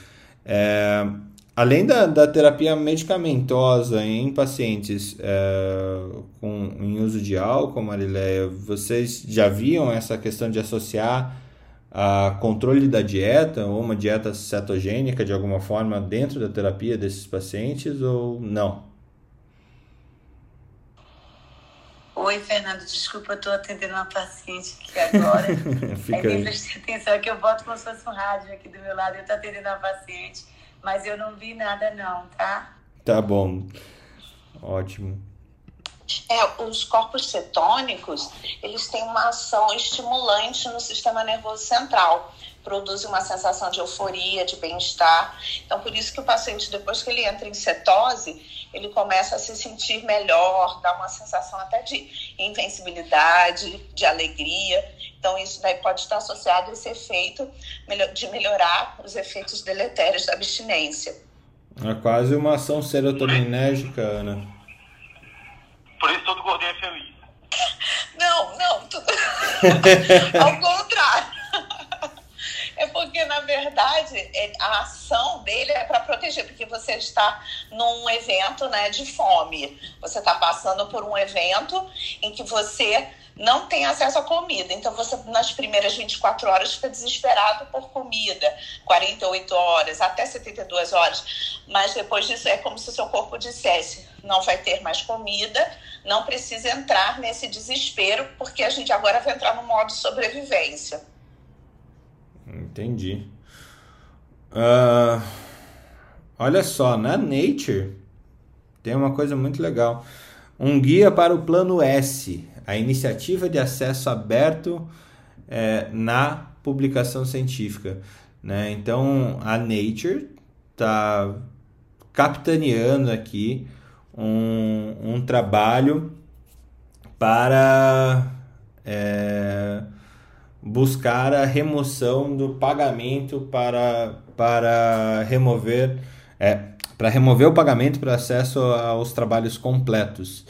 A: Uh, além da, da terapia medicamentosa em pacientes com, em uso de álcool, Marilé, vocês já viam essa questão de associar a controle da dieta ou uma dieta cetogênica de alguma forma dentro da terapia desses pacientes ou não?
B: Oi, Fernando, desculpa, eu estou atendendo uma paciente aqui agora. Fica aí. Preste atenção que eu boto como se fosse um rádio aqui do meu lado, eu estou atendendo uma paciente, mas eu não vi nada não, tá?
A: Tá bom. Ótimo.
F: É, os corpos cetônicos, eles têm uma ação estimulante no sistema nervoso central, produzem uma sensação de euforia, de bem-estar. Então, por isso que o paciente, depois que ele entra em cetose, ele começa a se sentir melhor, dá uma sensação até de invencibilidade, de alegria. Então, isso daí pode estar associado a esse efeito de melhorar os efeitos deletérios da abstinência.
A: É quase uma ação serotoninérgica, Ana.
H: Por isso todo gordinho é feliz.
F: Não, não. Ao contrário. É porque, na verdade, é, a ação dele é para proteger, porque você está num evento né, de fome. Você está passando por um evento em que você não tem acesso à comida. Então, você, nas primeiras 24 horas, fica desesperado por comida, 48 horas, até 72 horas. Mas depois disso, é como se o seu corpo dissesse: não vai ter mais comida, não precisa entrar nesse desespero, porque a gente agora vai entrar no modo sobrevivência.
A: Entendi. Uh, olha só, na Nature tem uma coisa muito legal. Um guia para o plano S a iniciativa de acesso aberto é, na publicação científica. Né? Então, a Nature está capitaneando aqui um, um trabalho para é, buscar a remoção do pagamento para, para remover é, para remover o pagamento para acesso aos trabalhos completos.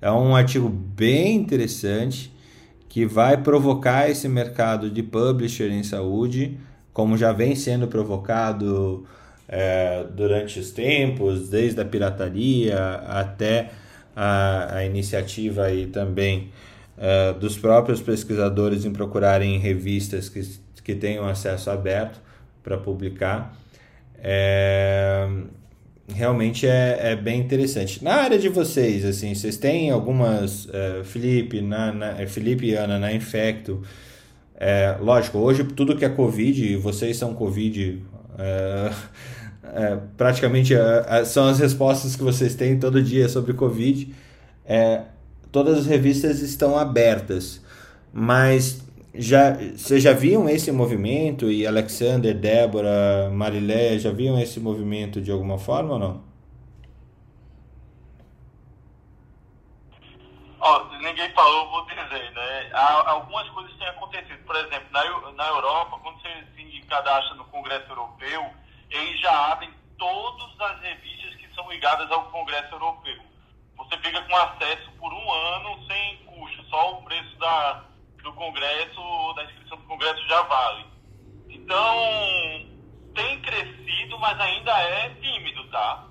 A: É um artigo bem interessante que vai provocar esse mercado de publisher em saúde, como já vem sendo provocado é, durante os tempos, desde a pirataria até a, a iniciativa aí também é, dos próprios pesquisadores em procurarem revistas que, que tenham acesso aberto para publicar. É, realmente é, é bem interessante. Na área de vocês, assim, vocês têm algumas, uh, Felipe, na, na, é, Felipe e Ana, na Infecto, é, lógico, hoje tudo que é Covid, vocês são Covid, é, é, praticamente é, são as respostas que vocês têm todo dia sobre Covid. todas as revistas estão abertas, mas já, vocês já viam esse movimento e Alexander, Débora, Marilé já viam esse movimento de alguma forma ou não?
H: Oh, ninguém falou, vou dizer, né? Há, algumas coisas têm acontecido. Por exemplo, na, na Europa, quando você se cadastra no Congresso Europeu, eles já abrem todas as revistas que são ligadas ao Congresso Europeu. Você fica com acesso por um ano sem custo, só o preço da, do Congresso, da inscrição do Congresso já vale. Então, tem crescido, mas ainda é tímido, tá?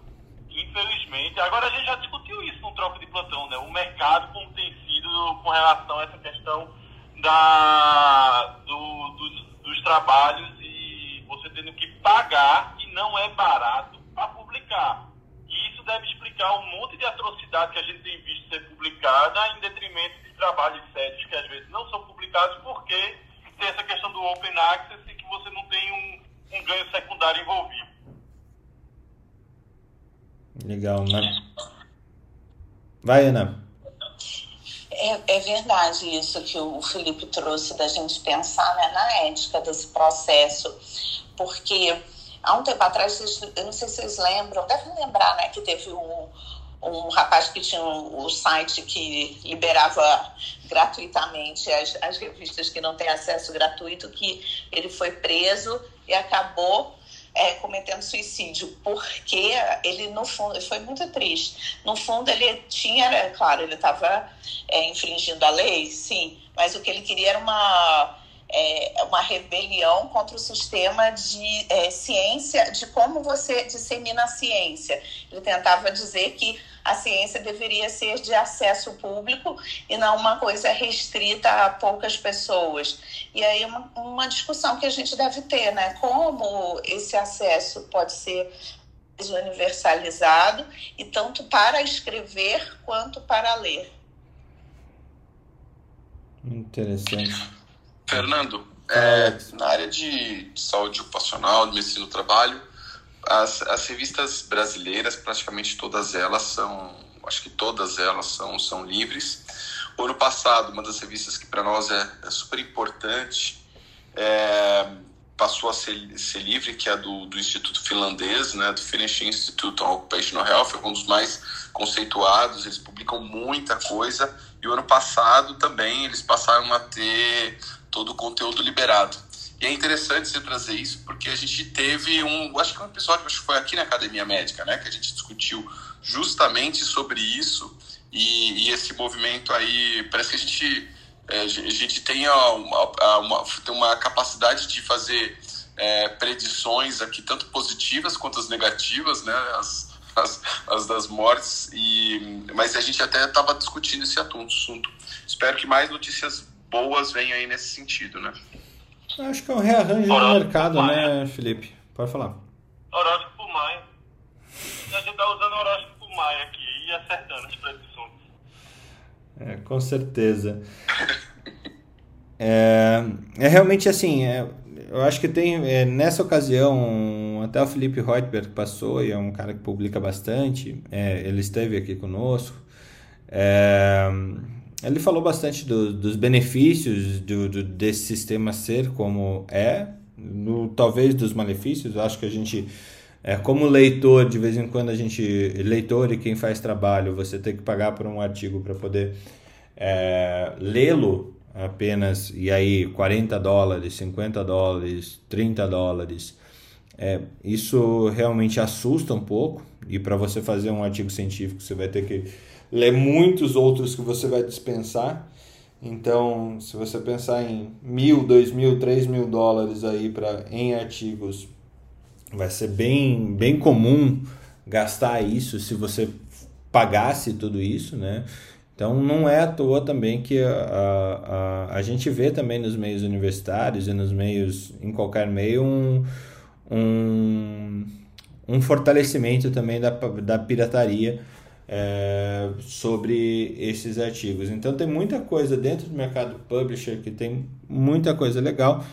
H: Infelizmente. Agora a gente já discutiu isso no troca de plantão, né? O mercado como tem sido com relação a essa questão da, do, dos, dos trabalhos e você tendo que pagar, e não é barato, para publicar. E isso deve explicar um monte de atrocidade que a gente tem visto ser publicada em detrimento trabalhos porque tem essa questão do open access e que você não tem um, um ganho secundário envolvido.
A: Legal, né? Vai, Ana.
F: É, é, verdade isso que o Felipe trouxe da gente pensar né, na ética desse processo, porque há um tempo atrás, eu não sei se vocês lembram, devem lembrar né, que teve um, um rapaz que tinha o um, site que liberava gratuitamente as, as revistas que não têm acesso gratuito, que ele foi preso e acabou é, cometendo suicídio, porque ele, no fundo, foi muito triste. No fundo, ele tinha, claro, ele estava é, infringindo a lei, sim, mas o que ele queria era uma é, uma rebelião contra o sistema de é, ciência, de como você dissemina a ciência. Ele tentava dizer que a ciência deveria ser de acesso público e não uma coisa restrita a poucas pessoas. E aí uma, uma discussão que a gente deve ter, né? Como esse acesso pode ser universalizado e tanto para escrever quanto para ler.
A: Interessante.
E: Fernando, é, na área de saúde ocupacional, de medicina do trabalho, as, as revistas brasileiras, praticamente todas elas são, acho que todas elas são, são livres. O ano passado, uma das revistas que para nós é, é, super importante é, passou a ser, ser livre, que é do, do Instituto Finlandês, né, do Finnish Institute of Occupational Health, é um dos mais conceituados, eles publicam muita coisa, e o ano passado também eles passaram a ter todo o conteúdo liberado. E é interessante você trazer isso, porque a gente teve um, acho que um episódio, acho que foi aqui na Academia Médica, né, que a gente discutiu justamente sobre isso, e, e esse movimento aí, parece que a gente, é, a gente tem uma, uma, uma capacidade de fazer é, predições aqui, tanto positivas quanto as negativas, né, as, as, as das mortes, e, mas a gente até estava discutindo esse assunto. Espero que mais notícias boas vêm aí nesse sentido, né?
A: Acho que é um rearranjo no mercado, né, Felipe? Pode falar.
H: Horóscopo Maia. A gente tá usando horóscopo Maia aqui e acertando as previsões.
A: É, com certeza. é, é realmente assim, é, eu acho que tem, é, nessa ocasião, até o Felipe Reutberg passou, e é um cara que publica bastante, é, ele esteve aqui conosco. É, ele falou bastante do, dos benefícios do, do, desse sistema ser como é, no, talvez dos malefícios. Acho que a gente, é, como leitor, de vez em quando a gente, leitor e quem faz trabalho, você tem que pagar por um artigo para poder é, lê-lo apenas, e aí 40 dólares, 50 dólares, 30 dólares. É, isso realmente assusta um pouco, e para você fazer um artigo científico, você vai ter que ler muitos outros que você vai dispensar. Então, se você pensar em mil, dois mil, três mil dólares aí para em artigos, vai ser bem, bem comum gastar isso se você pagasse tudo isso, né? Então, não é à toa também que a, a, a, a gente vê também nos meios universitários e nos meios, em qualquer meio, um, um, um fortalecimento também da, da pirataria é, sobre esses artigos. Então tem muita coisa dentro do mercado publisher que tem muita coisa legal,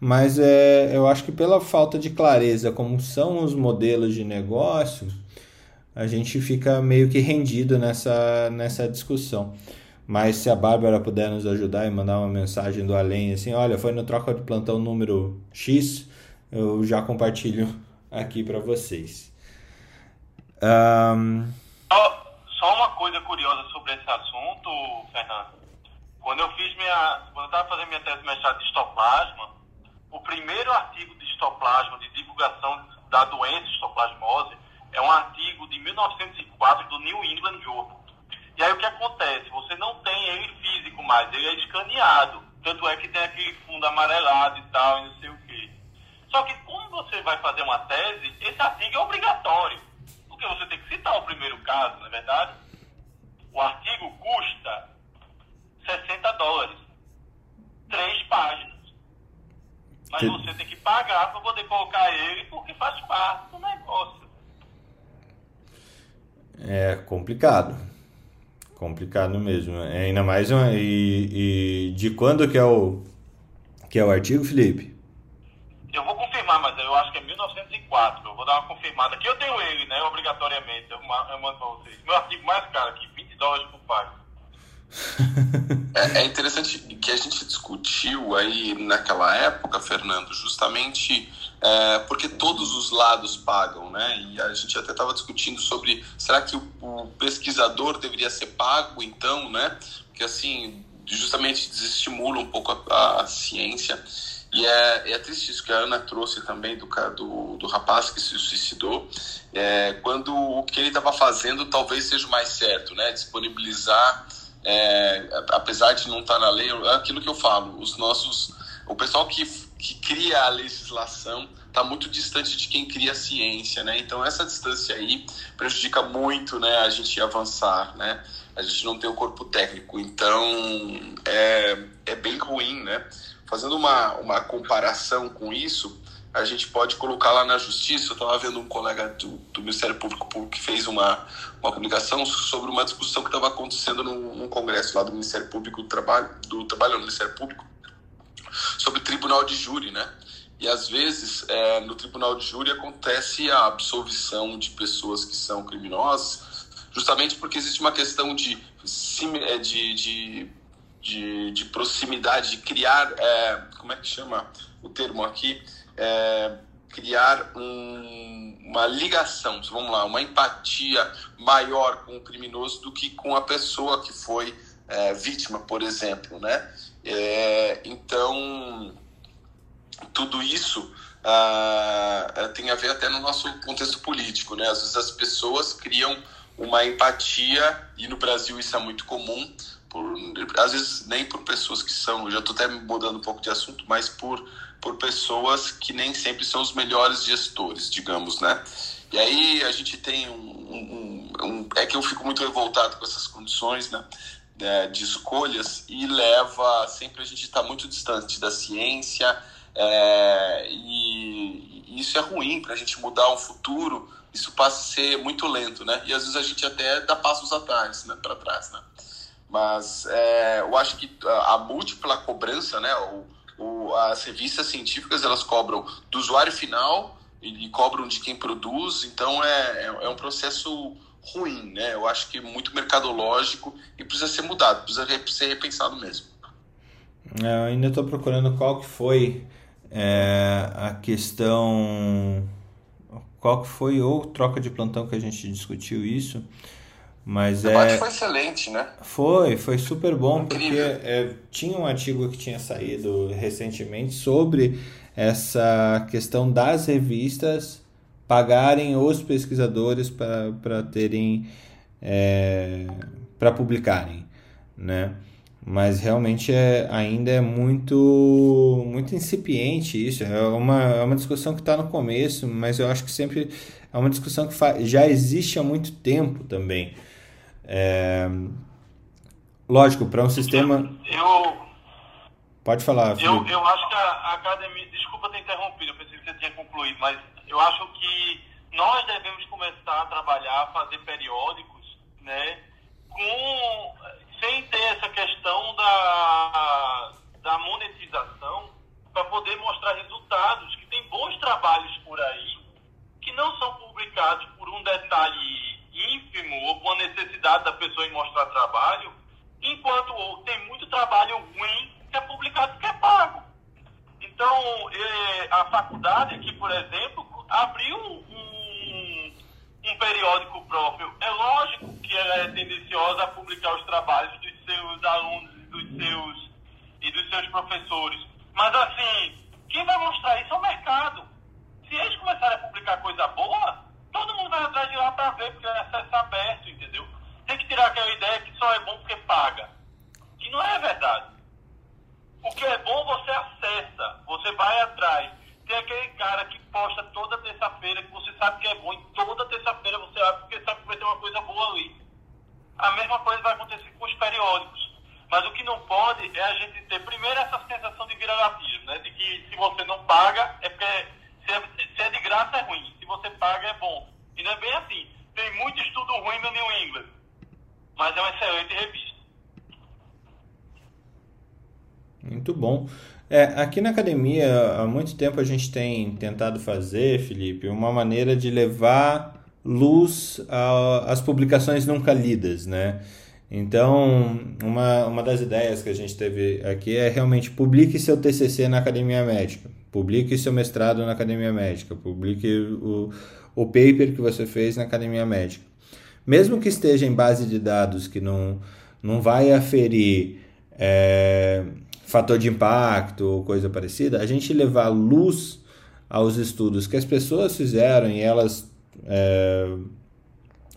A: mas é, eu acho que pela falta de clareza como são os modelos de negócio, a gente fica meio que rendido nessa, nessa discussão. Mas se a Bárbara puder nos ajudar e mandar uma mensagem do além, assim, olha, foi no troca de plantão número X, eu já compartilho aqui para vocês. Um,
H: uma coisa curiosa sobre esse assunto, Fernando. Quando eu fiz minha, quando eu estava fazendo minha tese de mestrado de histoplasma, o primeiro artigo de histoplasma, de divulgação da doença histoplasmose, é um artigo de 1904 do New England Journal. E aí o que acontece? Você não tem ele físico mais, ele é escaneado. Tanto é que tem aquele fundo amarelado e tal, e não sei o quê. Só que quando você vai fazer uma tese, esse artigo é obrigatório porque você tem que citar o primeiro caso, não é verdade? O artigo custa 60 dólares. Três páginas. Mas que... você tem que pagar para poder colocar ele porque faz parte do negócio.
A: É complicado. Complicado mesmo. É ainda mais uma, e, e de quando que é o que é o artigo, Felipe?
H: Eu vou confirmar, mas eu acho que é 1904. Eu vou dar uma confirmada aqui. Eu tenho ele, né? Obrigatoriamente. Eu, mando pra vocês. Meu artigo mais caro aqui, 20 dólares por página.
E: é, é interessante que a gente discutiu aí naquela época, Fernando, justamente é, porque todos os lados pagam, né? E a gente até estava discutindo sobre será que o, o, pesquisador deveria ser pago, então, né? Porque assim, justamente desestimula um pouco a, a ciência. E é, é triste isso que a Ana trouxe também do, do, do rapaz que se suicidou, é, quando o que ele estava fazendo talvez seja o mais certo, né? Disponibilizar, é, apesar de não estar tá na lei, é aquilo que eu falo, os nossos, o pessoal que, que cria a legislação está muito distante de quem cria a ciência, né? Então essa distância aí prejudica muito, né? A gente avançar, né? A gente não tem o corpo técnico, então é, é bem ruim, né? Fazendo uma, uma comparação com isso, a gente pode colocar lá na justiça. Eu estava vendo um colega do, do, Ministério Público que fez uma, uma publicação sobre uma discussão que estava acontecendo num, num, congresso lá do Ministério Público do Trabalho, do Trabalho no Ministério Público, sobre tribunal de júri, né? E às vezes é, no tribunal de júri acontece a absolvição de pessoas que são criminosas, justamente porque existe uma questão de, é, de, de de, de proximidade, de criar, é, como é que chama o termo aqui? É, criar um, uma ligação, vamos lá, uma empatia maior com o criminoso do que com a pessoa que foi é, vítima, por exemplo, né? É, então, tudo isso ah, tem a ver até no nosso contexto político, né? Às vezes as pessoas criam uma empatia, e no Brasil isso é muito comum, por, às vezes nem por pessoas que são, já estou até mudando um pouco de assunto, mas por, por pessoas que nem sempre são os melhores gestores, digamos, né? E aí a gente tem um, um, um é que eu fico muito revoltado com essas condições, né? É, de escolhas e leva sempre a gente está muito distante da ciência é, e, e, isso é ruim para a gente mudar o futuro isso passa a ser muito lento né e às vezes a gente até dá passos atrás né para trás né mas é, eu acho que a, múltipla cobrança, né? O, o, as revistas científicas elas cobram do usuário final e, e cobram de quem produz, então é, é, é, um processo ruim, né? Eu acho que muito mercadológico e precisa ser mudado, precisa ser repensado mesmo.
A: É, eu ainda estou procurando qual que foi é, a questão, qual que foi ou troca de plantão que a gente discutiu isso, mas
E: o debate é... foi excelente, né?
A: Foi, foi super bom, Incrível. porque é, tinha um artigo que tinha saído recentemente sobre essa questão das revistas pagarem os pesquisadores para terem é, para publicarem, né? Mas realmente é, ainda é muito muito incipiente isso. É uma, é uma discussão que está no começo, mas eu acho que sempre é uma discussão que já existe há muito tempo também. É... Lógico, para um sistema.
H: Eu.
A: Pode falar,
H: Eu, eu acho que a academia. Desculpa ter interrompido, eu pensei que você tinha concluído, mas eu acho que nós devemos começar a trabalhar, fazer periódicos, né? Com, sem ter essa questão da, da monetização, para poder mostrar resultados, que tem bons trabalhos por aí, que não são publicados por um detalhe ínfimo ou com a necessidade da pessoa em mostrar trabalho, enquanto tem muito trabalho ruim que é publicado que é pago. Então, eh, a faculdade aqui, por exemplo, abriu um, um periódico próprio. É lógico que ela é tendenciosa a publicar os trabalhos dos seus alunos dos seus, e dos seus professores. Mas, assim, quem vai mostrar isso é o mercado. Se eles começarem a publicar coisa boa, todo mundo vai atrás de lá para ver, porque é acesso aberto, entendeu? Tem que tirar aquela ideia que só é bom porque paga. Que não é verdade. O que é bom você acessa, você vai atrás. Tem aquele cara que posta toda terça-feira, que você sabe que é bom, e toda terça-feira você abre porque sabe que vai ter uma coisa boa ali. A mesma coisa vai acontecer com os periódicos. Mas o que não pode é a gente ter primeiro essa sensação de vira-latismo, né? De que se você não paga, é porque se é, se é de graça é ruim você paga é bom. E não é bem assim. Tem muito estudo ruim no New England, mas é uma excelente revista.
A: Muito bom. É, aqui na academia, há muito tempo a gente tem tentado fazer, Felipe, uma maneira de levar luz às publicações nunca lidas, né? Então, uma, uma das ideias que a gente teve aqui é realmente publique seu TCC na academia médica, publique seu mestrado na academia médica, publique o, o paper que você fez na academia médica. Mesmo que esteja em base de dados que não, não vai aferir é, fator de impacto ou coisa parecida, a gente levar luz aos estudos que as pessoas fizeram e elas é,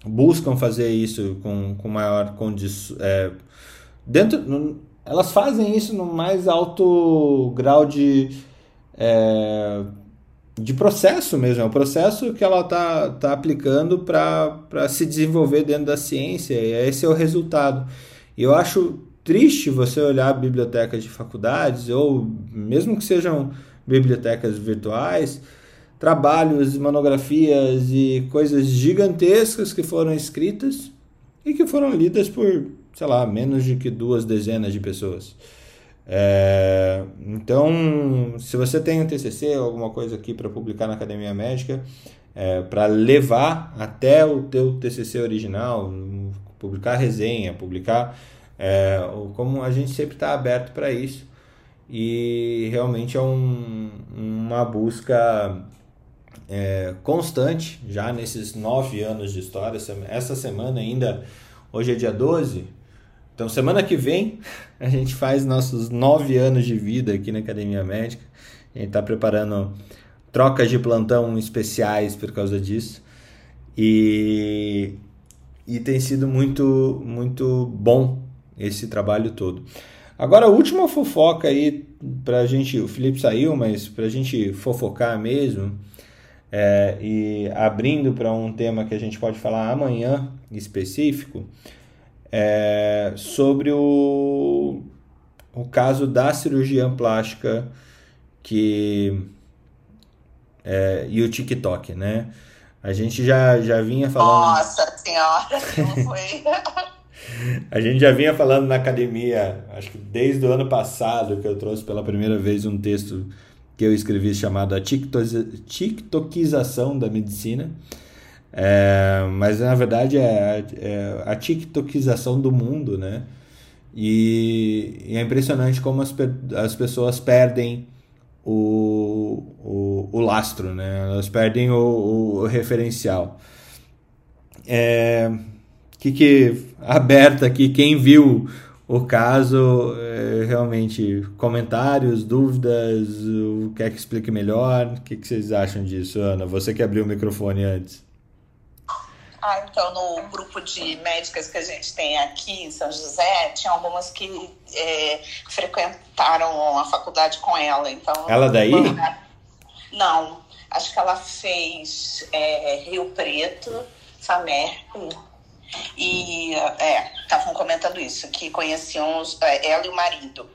A: buscam fazer isso com, com maior condição. É, dentro, no, elas fazem isso no mais alto grau de, é, de processo mesmo. É o processo que ela está tá aplicando para se desenvolver dentro da ciência, e esse é o resultado. E eu acho triste você olhar bibliotecas de faculdades, ou mesmo que sejam bibliotecas virtuais trabalhos, monografias e coisas gigantescas que foram escritas e que foram lidas por, sei lá, menos de que duas dezenas de pessoas. É, então, se você tem um TCC ou alguma coisa aqui para publicar na Academia Médica, é, para levar até o teu TCC original, publicar resenha, publicar, é, como a gente sempre está aberto para isso e realmente é um, uma busca é, constante já nesses nove anos de história. Essa semana ainda, hoje é dia 12, então semana que vem a gente faz nossos nove anos de vida aqui na Academia Médica. A gente está preparando trocas de plantão especiais por causa disso. E, e tem sido muito, muito bom esse trabalho todo. Agora, a última fofoca aí, pra gente. O Felipe saiu, mas pra gente fofocar mesmo é, e abrindo para um tema que a gente pode falar amanhã específico, é, sobre o, o caso da cirurgia plástica que é, e o TikTok, né? A gente já, já vinha falando.
F: Nossa senhora, não foi.
A: A gente já vinha falando na academia, acho que desde o ano passado que eu trouxe pela primeira vez um texto que eu escrevi chamado A TikTokização da Medicina. É, mas na verdade é, é, a TikTokização do mundo, né? E, e é impressionante como as, as pessoas perdem o, o, o lastro, né? Elas perdem o, o referencial. É, que, que aberta aqui, quem viu o caso, é, realmente, comentários, dúvidas, o que é que explique melhor? O que, que vocês acham disso, Ana? Você que abriu o microfone antes.
F: Ah, então, no grupo de médicas que a gente tem aqui em São José, tinha algumas que é, frequentaram a faculdade com ela. Então,
A: ela daí?
F: Não, acho que ela fez é, Rio Preto, Samerco, e estavam é, comentando isso, que conheciam os, é, ela e o marido.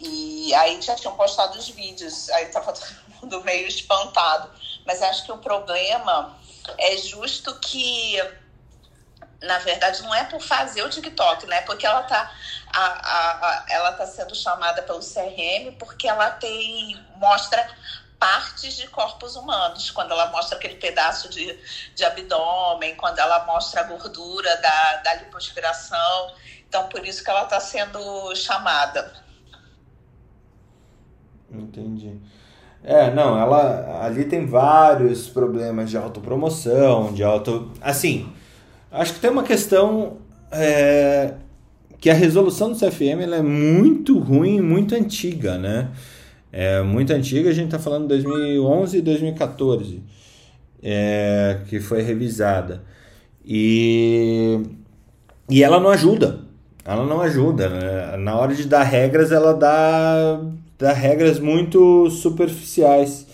F: E aí já tinham postado os vídeos, aí estava todo mundo meio espantado. Mas acho que o problema é justo que, na verdade, não é por fazer o TikTok, né? Porque ela está a, a, a, ela tá sendo chamada pelo CRM porque ela tem mostra partes de corpos humanos, quando ela mostra aquele pedaço de, de abdômen, quando ela mostra a gordura da, da lipoaspiração. Então, por isso que ela está sendo chamada.
A: Entendi. É, não, ela ali tem vários problemas de autopromoção, de auto. Assim, acho que tem uma questão é, que a resolução do CFM é muito ruim, muito antiga, né? É muito antiga, a gente está falando de 2011 e 2014, é, que foi revisada. E, e ela não ajuda, ela não ajuda. Né? Na hora de dar regras, ela dá, dá regras muito superficiais.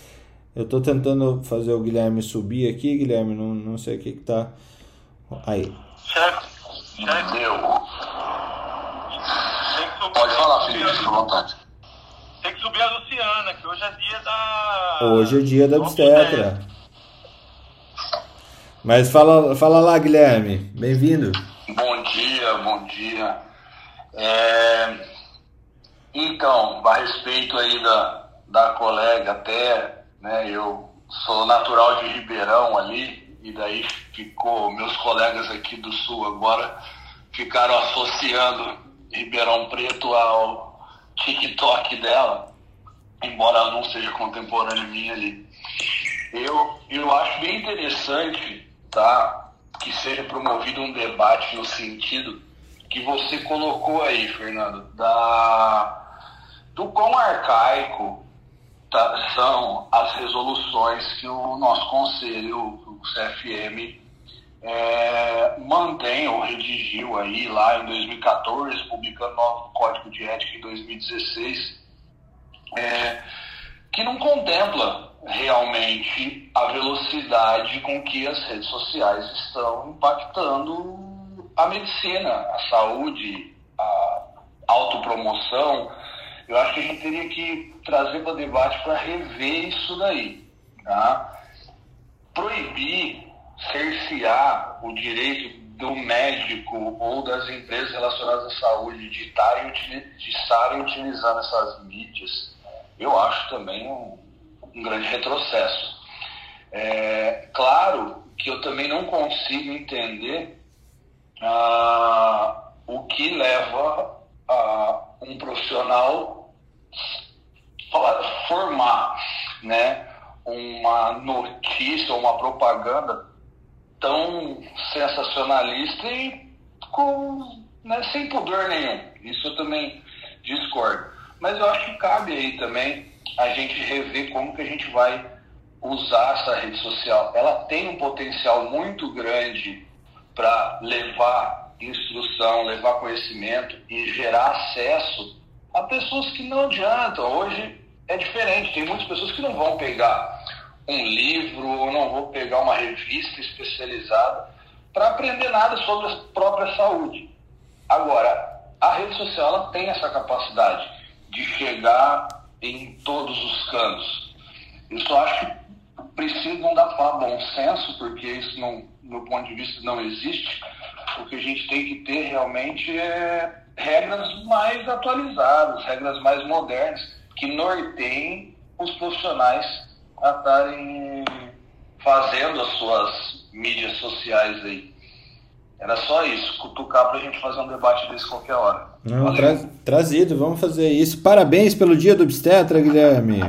A: Eu estou tentando fazer o Guilherme subir aqui, Guilherme, não, não sei o que que tá. Aí.
H: Chefe,
I: Meu. Pode falar, Felipe, fica à vontade.
H: Tem que subir a Luciana, que hoje é dia da.
A: Hoje é dia da obstetra. Mas fala, fala lá, Guilherme. Bem-vindo.
I: Bom dia, bom dia. É... Então, a respeito aí da, da colega até, né, eu sou natural de Ribeirão ali, e daí ficou meus colegas aqui do Sul agora ficaram associando Ribeirão Preto ao TikTok dela, embora ela não seja contemporânea minha ali. Eu, eu acho bem interessante, tá? Que seja promovido um debate no sentido que você colocou aí, Fernando, da, do quão arcaico tá, são as resoluções que o nosso conselho, o CFM, é, mantém ou redigiu aí lá em 2014, publicando novo Código de Ética em 2016, é, que não contempla realmente a velocidade com que as redes sociais estão impactando a medicina, a saúde, a autopromoção. Eu acho que a gente teria que trazer para o debate para rever isso daí. Tá? Proibir cercear o direito do médico ou das empresas relacionadas à saúde de estarem, de estarem utilizando essas mídias, eu acho também um, um grande retrocesso. É, claro que eu também não consigo entender ah, o que leva a um profissional formar né, uma notícia ou uma propaganda tão sensacionalista e com, né, sem pudor nenhum. Isso eu também discordo. Mas eu acho que cabe aí também a gente rever como que a gente vai usar essa rede social. Ela tem um potencial muito grande para levar instrução, levar conhecimento e gerar acesso a pessoas que não adiantam. Hoje é diferente, tem muitas pessoas que não vão pegar um livro ou não vou pegar uma revista especializada para aprender nada sobre a própria saúde. Agora, a rede social ela tem essa capacidade de chegar em todos os cantos. Eu só acho que precisa não dar para bom senso, porque isso, não, meu ponto de vista, não existe. O que a gente tem que ter realmente é regras mais atualizadas, regras mais modernas, que norteiem os profissionais a estarem fazendo as suas mídias sociais aí. Era só isso, cutucar para a gente fazer um debate desse qualquer hora.
A: Não, tra trazido, vamos fazer isso. Parabéns pelo dia do obstetra, Guilherme.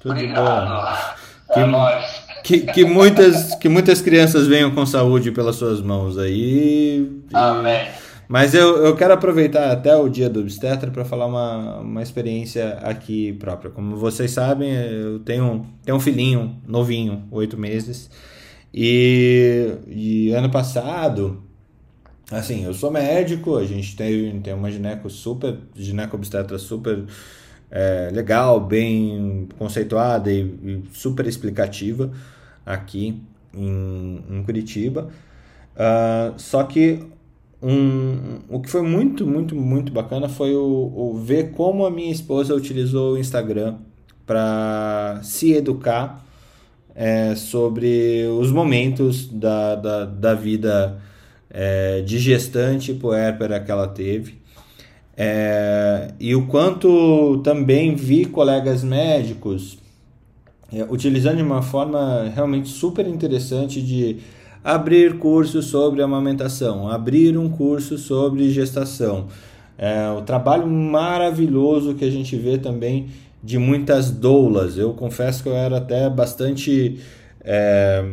A: Tudo
I: Obrigado.
A: bom. Que, é nóis. Que, que, muitas, que muitas crianças venham com saúde pelas suas mãos aí.
I: Amém.
A: Mas eu, eu quero aproveitar até o dia do obstetra para falar uma, uma experiência aqui própria. Como vocês sabem, eu tenho, tenho um filhinho novinho, oito meses. E, e ano passado, assim, eu sou médico, a gente tem, tem uma gineco super, gineco obstetra super é, legal, bem conceituada e, e, super explicativa aqui em, em Curitiba. Uh, só que um, o que foi muito, muito, muito bacana foi o, o ver como a minha esposa utilizou o Instagram para se educar é, sobre os momentos da, da, da vida é, de gestante puérpera que ela teve. É, e o quanto também vi colegas médicos é, utilizando de uma forma realmente super interessante de abrir curso sobre amamentação, abrir um curso sobre gestação. É, o trabalho maravilhoso que a gente vê também de muitas doulas. Eu confesso que eu era até bastante é,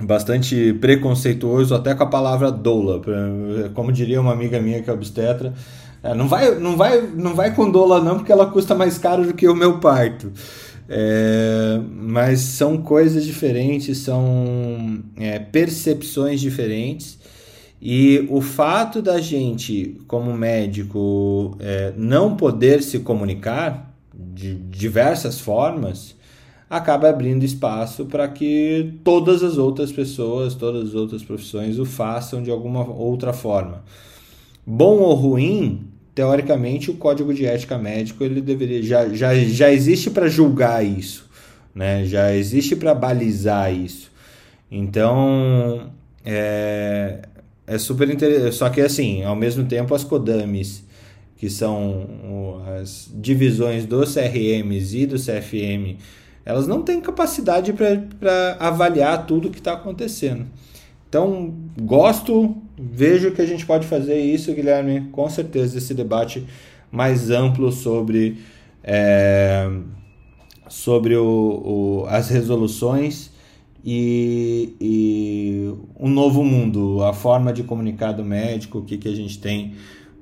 A: bastante preconceituoso até com a palavra doula, como diria uma amiga minha que é obstetra. É, não vai, não vai, não vai com doula não, porque ela custa mais caro do que o meu parto. É, mas são coisas diferentes, são é, percepções diferentes. E o fato da gente, como médico, é, não poder se comunicar de diversas formas, acaba abrindo espaço para que todas as outras pessoas, todas as outras profissões o façam de alguma outra forma. Bom ou ruim, teoricamente o código de ética médico ele deveria já, já, já existe para julgar isso, né? Já existe para balizar isso. Então é, é super interessante. Só que assim, ao mesmo tempo as Kodamis, que são as divisões dos CRMs e do CFM, elas não têm capacidade para avaliar tudo que está acontecendo. Então, gosto, vejo que a gente pode fazer isso, Guilherme, com certeza, esse debate mais amplo sobre, é, sobre o, o, as resoluções e, e um novo mundo, a forma de comunicar do médico, o que, que a gente tem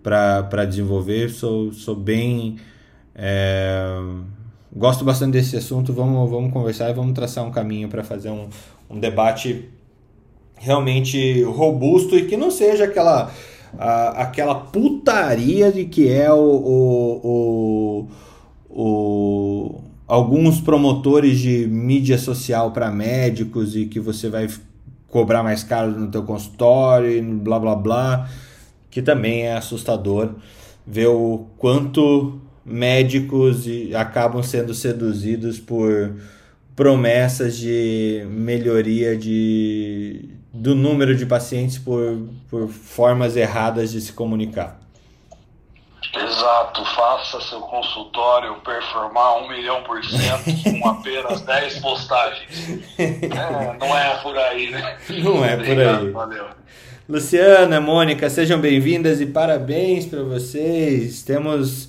A: para desenvolver. Sou, sou bem. É, gosto bastante desse assunto. Vamos, vamos conversar e vamos traçar um caminho para fazer um, um debate realmente robusto e que não seja aquela, a, aquela putaria de que é o, o, o, o alguns promotores de mídia social para médicos e que você vai cobrar mais caro no teu consultório, blá blá blá, que também é assustador ver o quanto médicos acabam sendo seduzidos por promessas de melhoria de, do número de pacientes por, por formas erradas de se comunicar.
I: Exato, faça seu consultório performar um milhão por cento com apenas 10 postagens. É, não é por aí, né?
A: Não é por aí. Valeu. Luciana, Mônica, sejam bem-vindas e parabéns para vocês. Temos.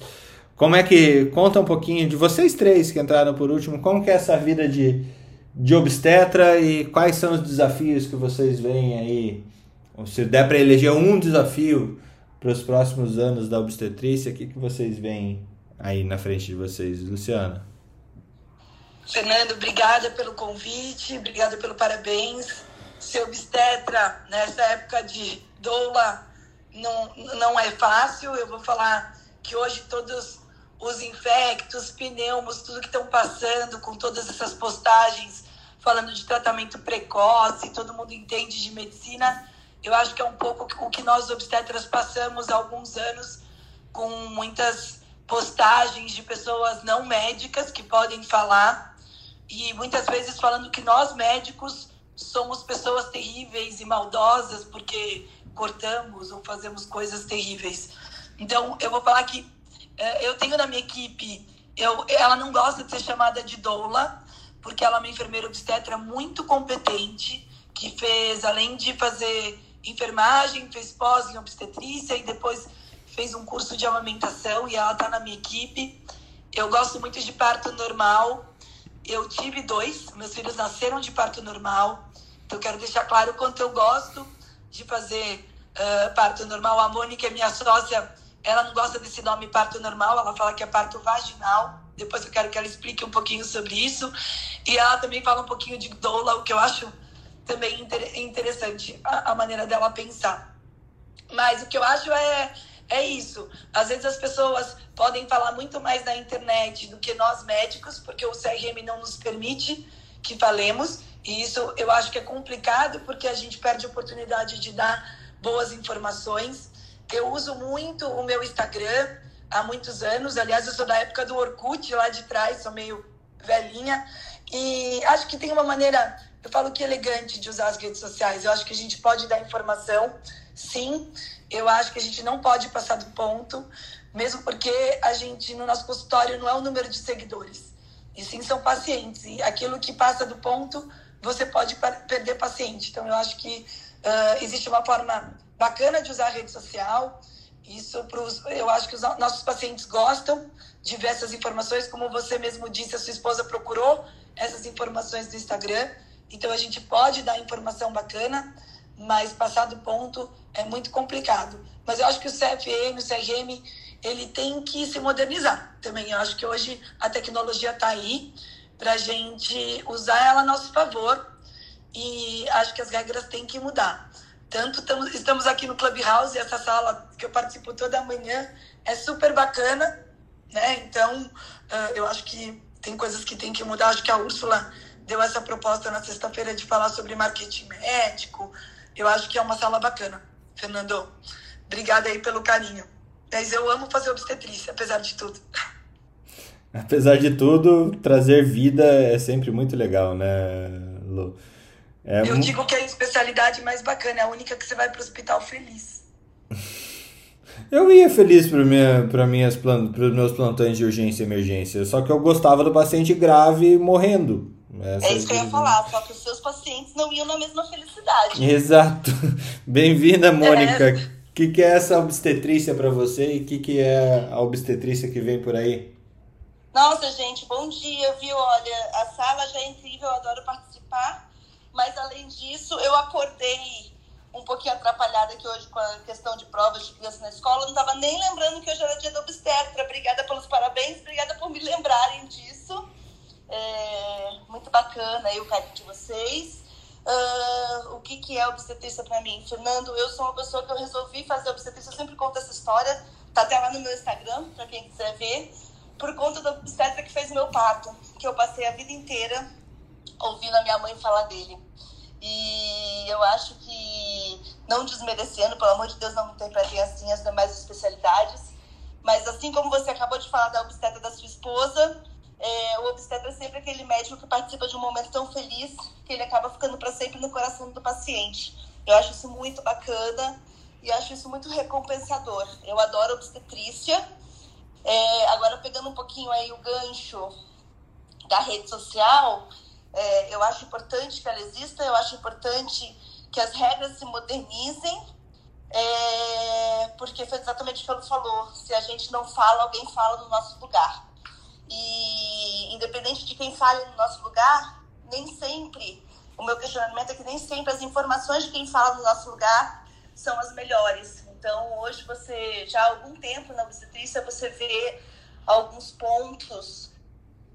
A: Como é que. Conta um pouquinho de vocês três que entraram por último, como que é essa vida de, de obstetra e quais são os desafios que vocês veem aí? Se der para eleger um desafio para os próximos anos da obstetrícia, o que, que vocês veem aí na frente de vocês, Luciana?
J: Fernando, obrigada pelo convite, obrigada pelo parabéns. Ser obstetra nessa época de doula não, não é fácil. Eu vou falar que hoje todos os infectos, pneumos, tudo que estão passando com todas essas postagens falando de tratamento precoce, todo mundo entende de medicina, eu acho que é um pouco o que nós obstetras passamos há alguns anos com muitas postagens de pessoas não médicas que podem falar e muitas vezes falando que nós médicos somos pessoas terríveis e maldosas porque cortamos ou fazemos coisas terríveis. Então, eu vou falar que eu tenho na minha equipe, eu, ela não gosta de ser chamada de doula, porque ela é uma enfermeira obstetra muito competente, que fez, além de fazer enfermagem, fez pós em obstetrícia e depois fez um curso de amamentação e ela está na minha equipe. Eu gosto muito de parto normal. Eu tive dois, meus filhos nasceram de parto normal. Então, quero deixar claro o quanto eu gosto de fazer uh, parto normal. A Mônica é minha sócia, ela não gosta desse nome parto normal, ela fala que é parto vaginal. Depois eu quero que ela explique um pouquinho sobre isso. E ela também fala um pouquinho de doula, o que eu acho também interessante a, a maneira dela pensar. Mas o que eu acho é, é isso. Às vezes as pessoas podem falar muito mais na internet do que nós médicos, porque o CRM não nos permite que falemos. E isso eu acho que é complicado, porque a gente perde a oportunidade de dar boas informações. Eu uso muito o meu Instagram há muitos anos. Aliás, eu sou da época do Orkut, lá de trás, sou meio velhinha. E acho que tem uma maneira eu falo que é elegante de usar as redes sociais. Eu acho que a gente pode dar informação, sim. Eu acho que a gente não pode passar do ponto, mesmo porque a gente, no nosso consultório, não é o número de seguidores. E sim são pacientes. E aquilo que passa do ponto, você pode perder paciente. Então, eu acho que uh, existe uma forma bacana de usar a rede social. Isso pros, eu acho que os nossos pacientes gostam de ver essas informações, como você mesmo disse, a sua esposa procurou essas informações do Instagram. Então a gente pode dar informação bacana, mas passar do ponto é muito complicado. Mas eu acho que o CFM, o CRM, ele tem que se modernizar também. Eu acho que hoje a tecnologia está aí para a gente usar ela a nosso favor e acho que as regras têm que mudar. Tanto estamos, estamos aqui no Clubhouse, essa sala que eu participo toda manhã é super bacana, né? Então, eu acho que tem coisas que tem que mudar. Acho que a Úrsula deu essa proposta na sexta-feira de falar sobre marketing médico. Eu acho que é uma sala bacana. Fernando, obrigada aí pelo carinho. Mas eu amo fazer obstetrícia, apesar de tudo.
A: Apesar de tudo, trazer vida é sempre muito legal, né, Lu?
J: É eu digo que é a especialidade mais bacana, é a única que você vai para o hospital feliz.
A: Eu ia feliz para minha, minhas os meus plantões de urgência e emergência, só que eu gostava do paciente grave morrendo
K: Essa é isso que eu ia falar, só que os seus pacientes não iam na mesma felicidade.
A: Exato. Bem-vinda, Mônica. O é. que, que é essa obstetrícia para você e o que, que é a obstetrícia que vem por aí?
K: Nossa, gente, bom dia, viu? Olha, a sala já é incrível, eu adoro participar, mas além disso, eu acordei um pouquinho atrapalhada aqui hoje com a questão de provas de criança na escola, não estava nem lembrando que hoje era dia da obstetra. Obrigada pelos parabéns, obrigada por me lembrarem disso. É, muito bacana aí o carinho de vocês. Uh, o que, que é obstetrícia para mim? Fernando, eu sou uma pessoa que eu resolvi fazer obstetrícia, eu sempre conto essa história, tá até lá no meu Instagram, para quem quiser ver, por conta da obstetra que fez meu parto, que eu passei a vida inteira ouvindo a minha mãe falar dele. E eu acho que, não desmerecendo, pelo amor de Deus, não interpretem assim as demais especialidades, mas assim como você acabou de falar da obstetra da sua esposa, é, o obstetra é sempre aquele médico que participa de um momento tão feliz que ele acaba ficando para sempre no coração do paciente. Eu acho isso muito bacana e acho isso muito recompensador. Eu adoro obstetrícia. É, agora, pegando um pouquinho aí o gancho da rede social, é, eu acho importante que ela exista, eu acho importante que as regras se modernizem, é, porque foi exatamente o que ela falou: se a gente não fala, alguém fala no nosso lugar. E independente de quem fale no nosso lugar, nem sempre, o meu questionamento é que nem sempre as informações de quem fala no nosso lugar são as melhores. Então, hoje você, já há algum tempo na obstetrícia, você vê alguns pontos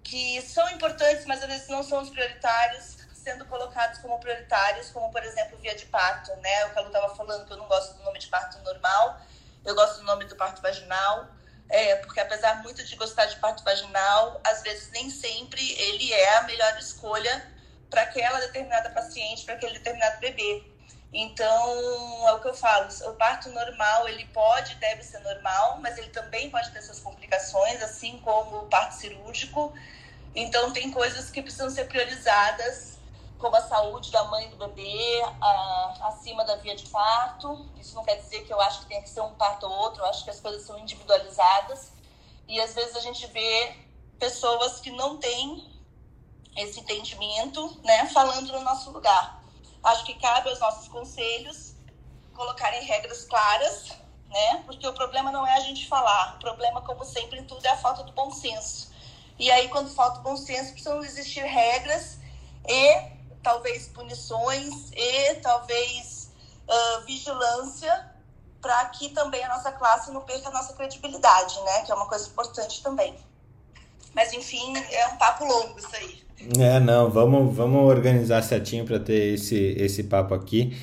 K: que são importantes, mas às vezes não são os prioritários, sendo colocados como prioritários, como, por exemplo, via de parto, né? O que a Lu estava falando, que eu não gosto do nome de parto normal, eu gosto do nome do parto vaginal. É, porque apesar muito de gostar de parto vaginal, às vezes nem sempre ele é a melhor escolha para aquela determinada paciente, para aquele determinado bebê. Então, é o que eu falo, o parto normal, ele pode, deve ser normal, mas ele também pode ter suas complicações, assim como o parto cirúrgico. Então, tem coisas que precisam ser priorizadas como a saúde da mãe e do bebê a, acima da via de parto. Isso não quer dizer que eu acho que tem que ser um parto ou outro, eu acho que as coisas são individualizadas. E às vezes a gente vê pessoas que não têm esse entendimento, né, falando no nosso lugar. Acho que cabe aos nossos conselhos colocarem regras claras, né, porque o problema não é a gente falar, o problema, como sempre em tudo, é a falta do bom senso. E aí, quando falta bom senso, precisam existir regras e talvez punições e talvez uh, vigilância para que também a nossa classe não perca a nossa credibilidade, né? Que é uma coisa importante também. Mas enfim, é um papo longo isso aí.
A: É, não, vamos, vamos organizar certinho para ter esse, esse papo aqui.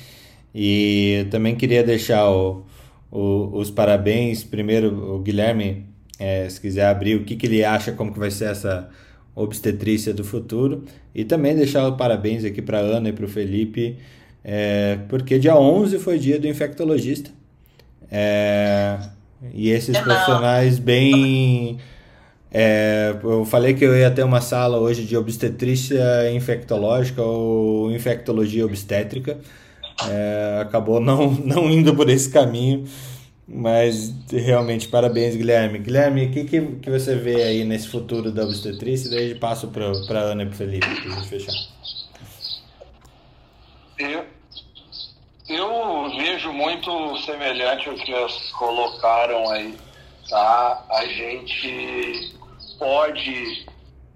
A: E também queria deixar o, o, os parabéns. Primeiro, o Guilherme, é, se quiser abrir o que, que ele acha, como que vai ser essa obstetrícia do futuro. E também deixar o parabéns aqui para Ana e para o Felipe, é, porque dia 11 foi dia do infectologista. É, e esses profissionais bem. É, eu falei que eu ia ter uma sala hoje de obstetrícia infectológica ou infectologia obstétrica. É, acabou não, não indo por esse caminho. Mas realmente, parabéns, Guilherme. Guilherme, o que, que, que você vê aí nesse futuro da obstetrícia? Daí passo para a Ana e para o Felipe, para a gente fechar.
I: Eu, eu vejo muito semelhante ao que elas colocaram aí, tá? A gente pode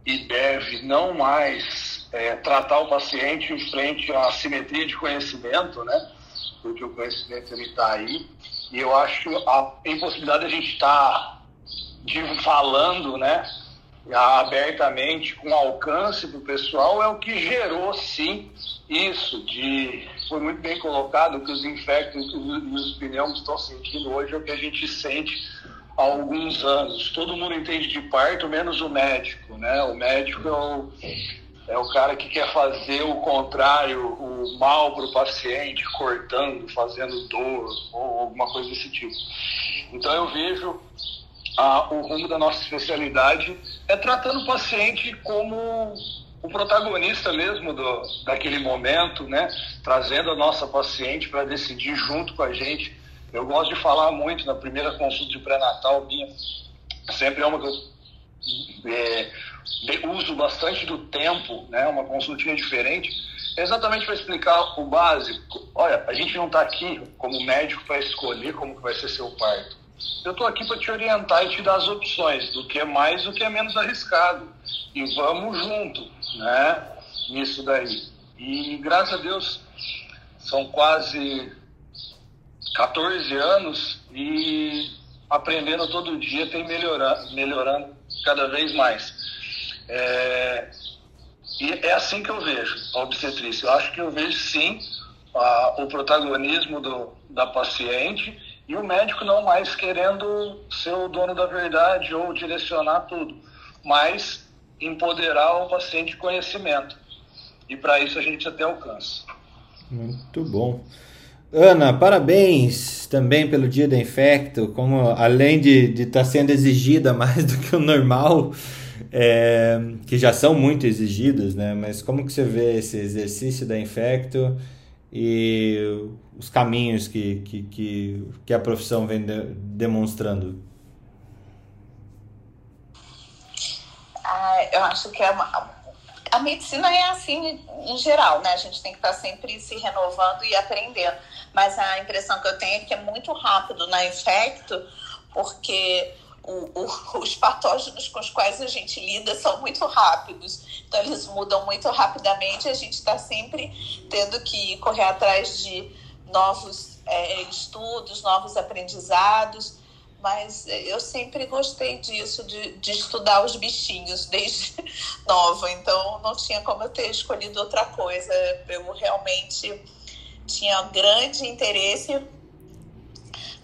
I: e deve não mais é, tratar o paciente em frente à simetria de conhecimento, né? Porque o conhecimento ele está aí e eu acho a impossibilidade de a gente estar tá falando, né, abertamente, com alcance do pessoal, é o que gerou, sim, isso de. Foi muito bem colocado que os infectos e os pneumos estão sentindo hoje, é o que a gente sente há alguns anos. Todo mundo entende de parto, menos o médico, né? O médico é o, é o cara que quer fazer o contrário, o mal para o paciente, cortando, fazendo dor ou alguma coisa desse tipo. Então eu vejo ah, o rumo da nossa especialidade é tratando o paciente como o protagonista mesmo do, daquele momento, né? Trazendo a nossa paciente para decidir junto com a gente. Eu gosto de falar muito na primeira consulta de pré-natal minha, sempre é uma que eu é, uso bastante do tempo, né, uma consultinha diferente, exatamente para explicar o básico. Olha, a gente não está aqui como médico para escolher como vai ser seu parto. Eu estou aqui para te orientar e te dar as opções do que é mais do que é menos arriscado. E vamos junto, né? Nisso daí. E graças a Deus são quase 14 anos e aprendendo todo dia tem melhorando, melhorando cada vez mais. É, e é assim que eu vejo a obstetrícia. Eu acho que eu vejo sim a, o protagonismo do, da paciente e o médico não mais querendo ser o dono da verdade ou direcionar tudo, mas empoderar o paciente de conhecimento. E para isso a gente até alcança.
A: Muito bom. Ana, parabéns também pelo dia da Infecto, como além de estar tá sendo exigida mais do que o normal, é, que já são muito exigidas, né? Mas como que você vê esse exercício da Infecto e os caminhos que, que, que, que a profissão vem de, demonstrando?
F: Ah, eu acho que é uma, a medicina é assim em geral, né? A gente tem que estar sempre se renovando e aprendendo. Mas a impressão que eu tenho é que é muito rápido na infecto, porque o, o, os patógenos com os quais a gente lida são muito rápidos. Então, eles mudam muito rapidamente. A gente está sempre tendo que correr atrás de novos é, estudos, novos aprendizados. Mas eu sempre gostei disso, de, de estudar os bichinhos desde nova. Então, não tinha como eu ter escolhido outra coisa. Eu realmente tinha grande interesse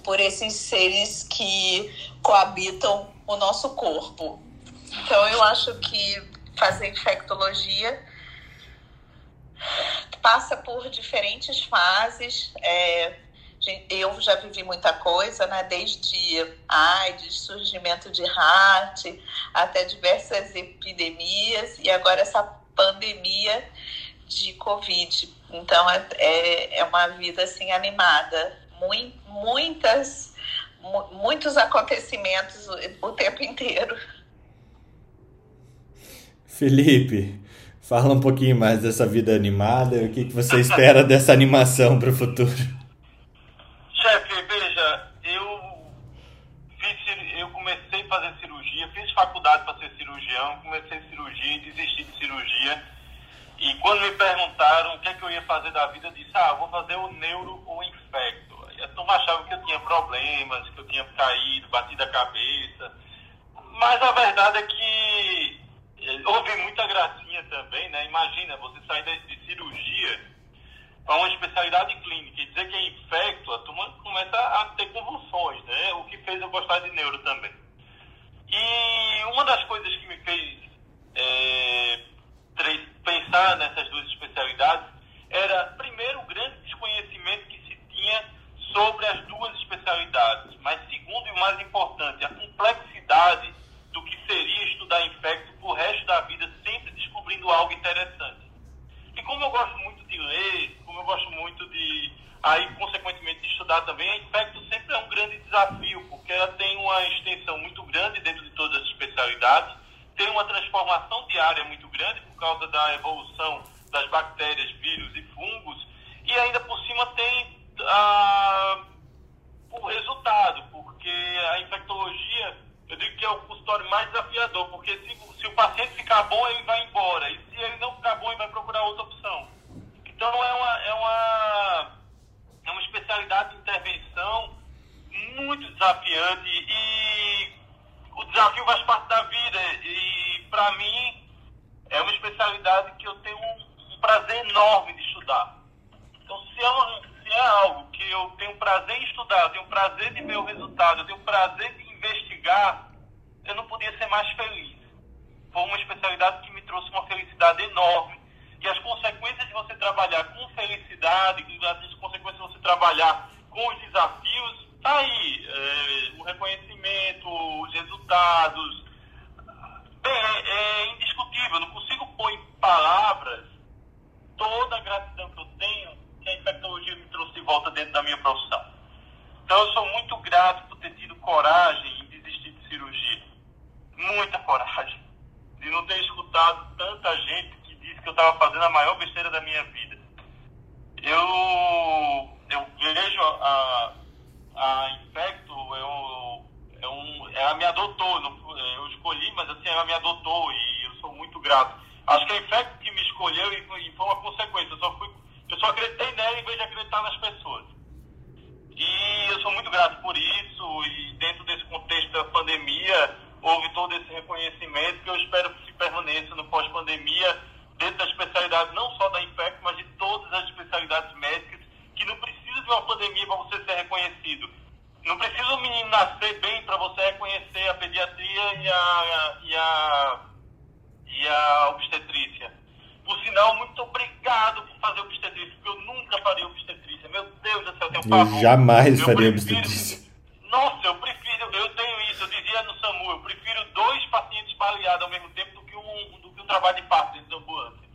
F: por esses seres que coabitam o nosso corpo. Então, eu acho que fazer infectologia passa por diferentes fases. É, eu já vivi muita coisa, né? Desde AIDS, surgimento de RAT, até diversas epidemias e agora essa pandemia de Covid. Então é, é, é uma vida assim animada, muitas, muitos acontecimentos o tempo inteiro.
A: Felipe, fala um pouquinho mais dessa vida animada e o que, que você espera dessa animação para o futuro.
H: Chefe, veja, eu, fiz, eu comecei a fazer cirurgia, fiz faculdade para ser cirurgião, comecei cirurgia e desisti de cirurgia. E quando me perguntaram o que, é que eu ia fazer da vida, eu disse, ah, vou fazer o neuro ou infecto. E a turma achava que eu tinha problemas, que eu tinha caído, batido a cabeça. Mas a verdade é que eh, houve muita gracinha também, né? Imagina, você sair de cirurgia para uma especialidade clínica e dizer que é infecto, a turma começa a ter convulsões, né? O que fez eu gostar de neuro também. E uma das coisas que me fez é, pensar nessas duas especialidades era, primeiro, o grande desconhecimento que se tinha sobre as duas especialidades, mas segundo e o mais importante, a complexidade do que seria estudar infecto por resto da vida, sempre descobrindo algo interessante. E como eu gosto muito de ler, como eu gosto muito de, aí consequentemente de estudar também, a infecto sempre é um grande desafio, porque ela tem uma extensão muito grande dentro de todas as especialidades, tem uma transformação diária muito grande por causa da evolução das bactérias, vírus e fungos, e ainda por cima tem ah, o resultado, porque a infectologia, eu digo que é o consultório mais desafiador, porque se, se o paciente ficar bom, ele vai embora, e se ele não ficar bom, ele vai procurar outra opção. Então é uma, é uma, é uma especialidade de intervenção muito desafiante e o desafio faz parte da vida e para mim é uma especialidade que eu tenho um, um, prazer enorme de estudar. Então se é, uma, se é algo que eu tenho prazer em estudar, eu tenho prazer de ver o resultado, eu tenho prazer de investigar, eu não podia ser mais feliz. Foi uma especialidade que me trouxe uma felicidade enorme. E as consequências de você trabalhar com felicidade, as consequências de você trabalhar com os desafios, tá aí. É, o reconhecimento, os resultados. Bem, é, é indiscutível. Eu não consigo pôr em palavras toda a gratidão que eu tenho que a infectologia me trouxe de volta dentro da minha profissão. Então, eu sou muito grato por ter tido coragem em desistir de cirurgia. Muita coragem. De não ter escutado tanta gente que disse que eu estava fazendo a maior besteira da minha vida. Eu, eu vejo a, a Infecto, eu, eu, ela me adotou, eu escolhi, mas assim, ela me adotou e eu sou muito grato. Acho que a Infecto que me escolheu e foi, e foi uma consequência. Eu só, fui, eu só acreditei nela em vez de acreditar nas pessoas. E eu sou muito grato por isso e dentro desse contexto da pandemia houve todo esse reconhecimento que eu espero que se permaneça no pós-pandemia dentro da especialidade não só da Infecto, mas de todas as especialidades médicas que não precisa de uma pandemia para você ser reconhecido. Não precisa o menino nascer bem para você reconhecer a pediatria e a, e a, e a obstetrícia. Por sinal, muito obrigado por fazer obstetrícia, porque eu nunca faria obstetrícia. Meu Deus do céu, eu tenho pavor.
A: Eu jamais eu faria prefiro... obstetrícia.
H: Nossa, eu prefiro, eu tenho isso, eu dizia no SAMU, eu prefiro dois pacientes baleados ao mesmo tempo do que um, do que um trabalho de parto dentro da ambulância.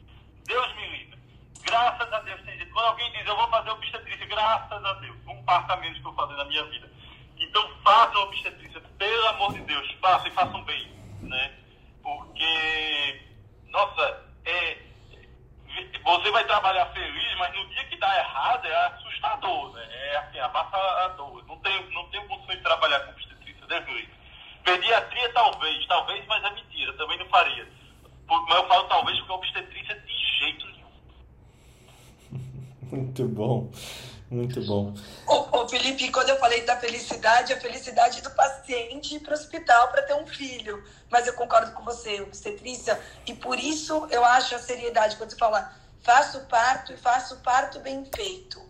H: Deus me livre. Graças a Deus, tem Quando alguém diz, eu vou fazer obstetrícia, graças a Deus, um parto a menos que eu fazer na minha vida. Então façam obstetrícia, pelo amor de Deus, façam e façam bem, né? Porque, nossa, é, você vai trabalhar feliz, mas no dia que dá errado é assustador, né? É assim, abafador. Não tenho, não tenho condições de trabalhar com obstetrícia, me livre. Pediatria talvez, talvez, mas é mentira, também não faria. Mas eu falo talvez porque obstetrícia de jeito nenhum.
A: Muito bom. Muito bom.
J: Ô, Felipe, quando eu falei da felicidade, a felicidade do paciente ir para o hospital para ter um filho. Mas eu concordo com você, obstetrícia, e por isso eu acho a seriedade quando você fala faço parto e faço parto bem feito.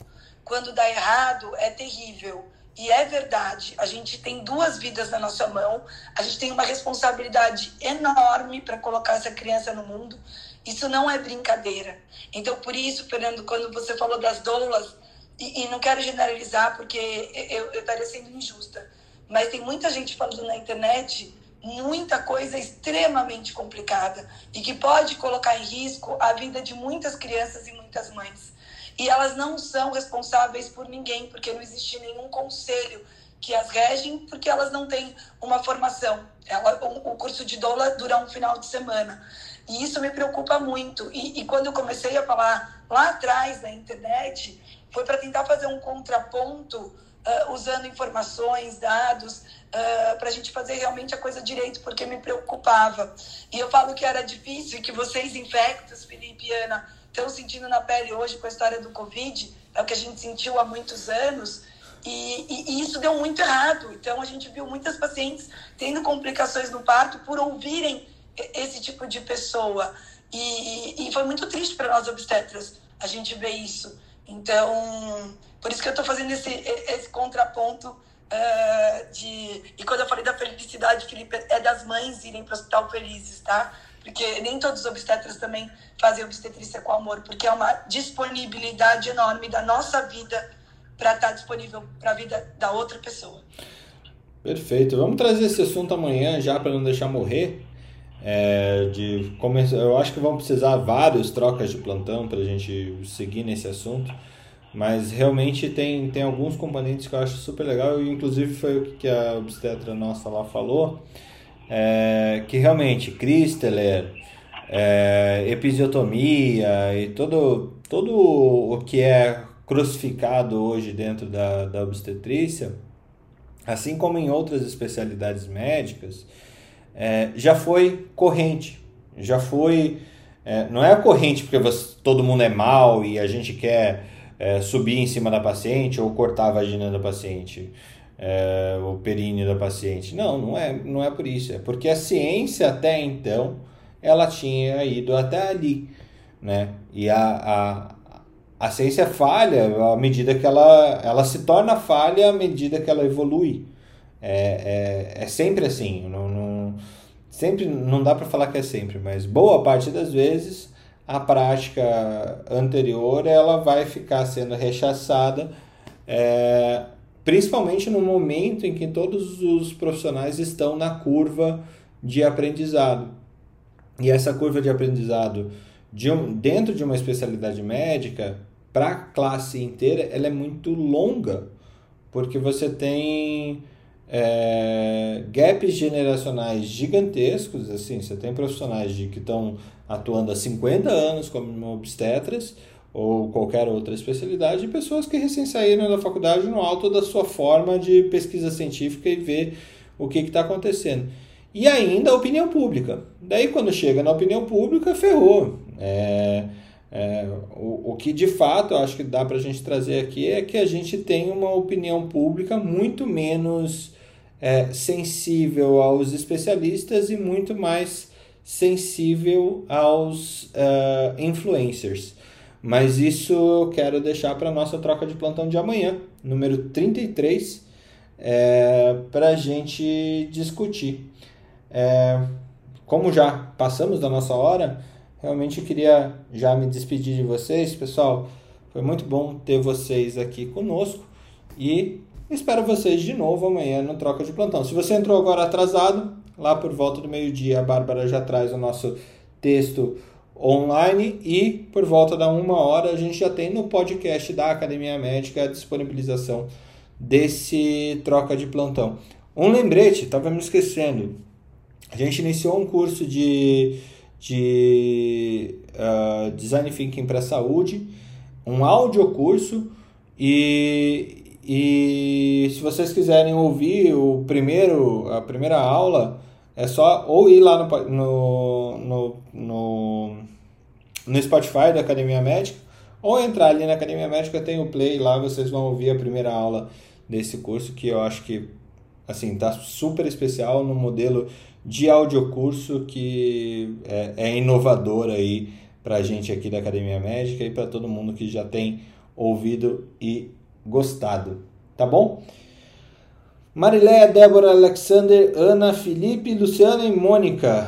J: Quando dá errado, é terrível. E é verdade, a gente tem duas vidas na nossa mão, a gente tem uma responsabilidade enorme para colocar essa criança no mundo. Isso não é brincadeira. Então, por isso, Fernando, quando você falou das doulas, e, e não quero generalizar porque eu, eu estaria sendo injusta, mas tem muita gente falando na internet muita coisa extremamente complicada e que pode colocar em risco a vida de muitas crianças e muitas mães. E elas não são responsáveis por ninguém, porque não existe nenhum conselho que as regem, porque elas não têm uma formação. Ela, o, curso de doula dura um final de semana. E isso me preocupa muito. E, e quando eu comecei a falar lá atrás na internet, foi para tentar fazer um contraponto uh, usando informações, dados, uh, para a gente fazer realmente a coisa direito, porque me preocupava. E eu falo que era difícil, que vocês infectos, Felipe e Ana, estão sentindo na pele hoje com a história do Covid, é o que a gente sentiu há muitos anos, e, e, e, isso deu muito errado. Então, a gente viu muitas pacientes tendo complicações no parto por ouvirem esse tipo de pessoa. E, e foi muito triste para nós obstetras a gente ver isso. Então, por isso que eu estou fazendo esse, esse contraponto uh, de. E quando eu falei da felicidade, Felipe, é das mães irem para o hospital felizes, tá? Porque nem todos os obstetras também fazem obstetrícia com amor, porque é uma disponibilidade enorme da nossa vida para estar tá disponível para a vida da outra pessoa.
A: Perfeito. Vamos trazer esse assunto amanhã já para não deixar morrer. É, de começar, eu acho que vão precisar várias trocas de plantão para a gente seguir nesse assunto, mas realmente tem, tem alguns componentes que eu acho super legal, e inclusive foi o que a obstetra nossa lá falou, é, que realmente Christeler, é, episiotomia e todo, todo o que é crucificado hoje dentro da, da obstetrícia, assim como em outras especialidades médicas, é, já foi corrente, já foi. É, não é corrente porque você, todo mundo é mal e a gente quer é, subir em cima da paciente ou cortar a vagina da paciente, é, o períneo da paciente. Não, não é, não é por isso. É porque a ciência até então ela tinha ido até ali, né? E a, a, a ciência falha à medida que ela, ela se torna falha à medida que ela evolui. É, é, é sempre assim. Não, não, sempre não dá para falar que é sempre, mas boa parte das vezes a prática anterior ela vai ficar sendo rechaçada, é, principalmente no momento em que todos os profissionais estão na curva de aprendizado. E essa curva de aprendizado de um, dentro de uma especialidade médica, para a classe inteira, ela é muito longa, porque você tem é, gaps generacionais gigantescos, assim, você tem profissionais de, que estão atuando há 50 anos como obstetras ou qualquer outra especialidade e pessoas que recém saíram da faculdade no alto da sua forma de pesquisa científica e ver o que está acontecendo. E ainda a opinião pública. Daí quando chega na opinião pública, ferrou. É, é, o, o que de fato eu acho que dá para a gente trazer aqui é que a gente tem uma opinião pública muito menos é, sensível aos especialistas e muito mais sensível aos uh, influencers. Mas isso eu quero deixar para a nossa troca de plantão de amanhã, número 33, é, para a gente discutir. É, como já passamos da nossa hora, realmente eu queria já me despedir de vocês. Pessoal, foi muito bom ter vocês aqui conosco e espero vocês de novo amanhã no Troca de Plantão. Se você entrou agora atrasado, lá por volta do meio-dia a Bárbara já traz o nosso texto online e por volta da uma hora a gente já tem no podcast da Academia Médica a disponibilização desse Troca de Plantão. Um lembrete, estava me esquecendo. A gente iniciou um curso de de uh, Design Thinking para Saúde, um audiocurso e, e se vocês quiserem ouvir o primeiro, a primeira aula, é só ou ir lá no, no, no, no, no Spotify da Academia Médica ou entrar ali na Academia Médica, tem o play lá, vocês vão ouvir a primeira aula desse curso que eu acho que assim tá super especial no modelo de audiocurso que é, é inovador aí para a gente aqui da Academia Médica e para todo mundo que já tem ouvido e gostado, tá bom? Mariléia, Débora, Alexander, Ana, Felipe, Luciana e Mônica,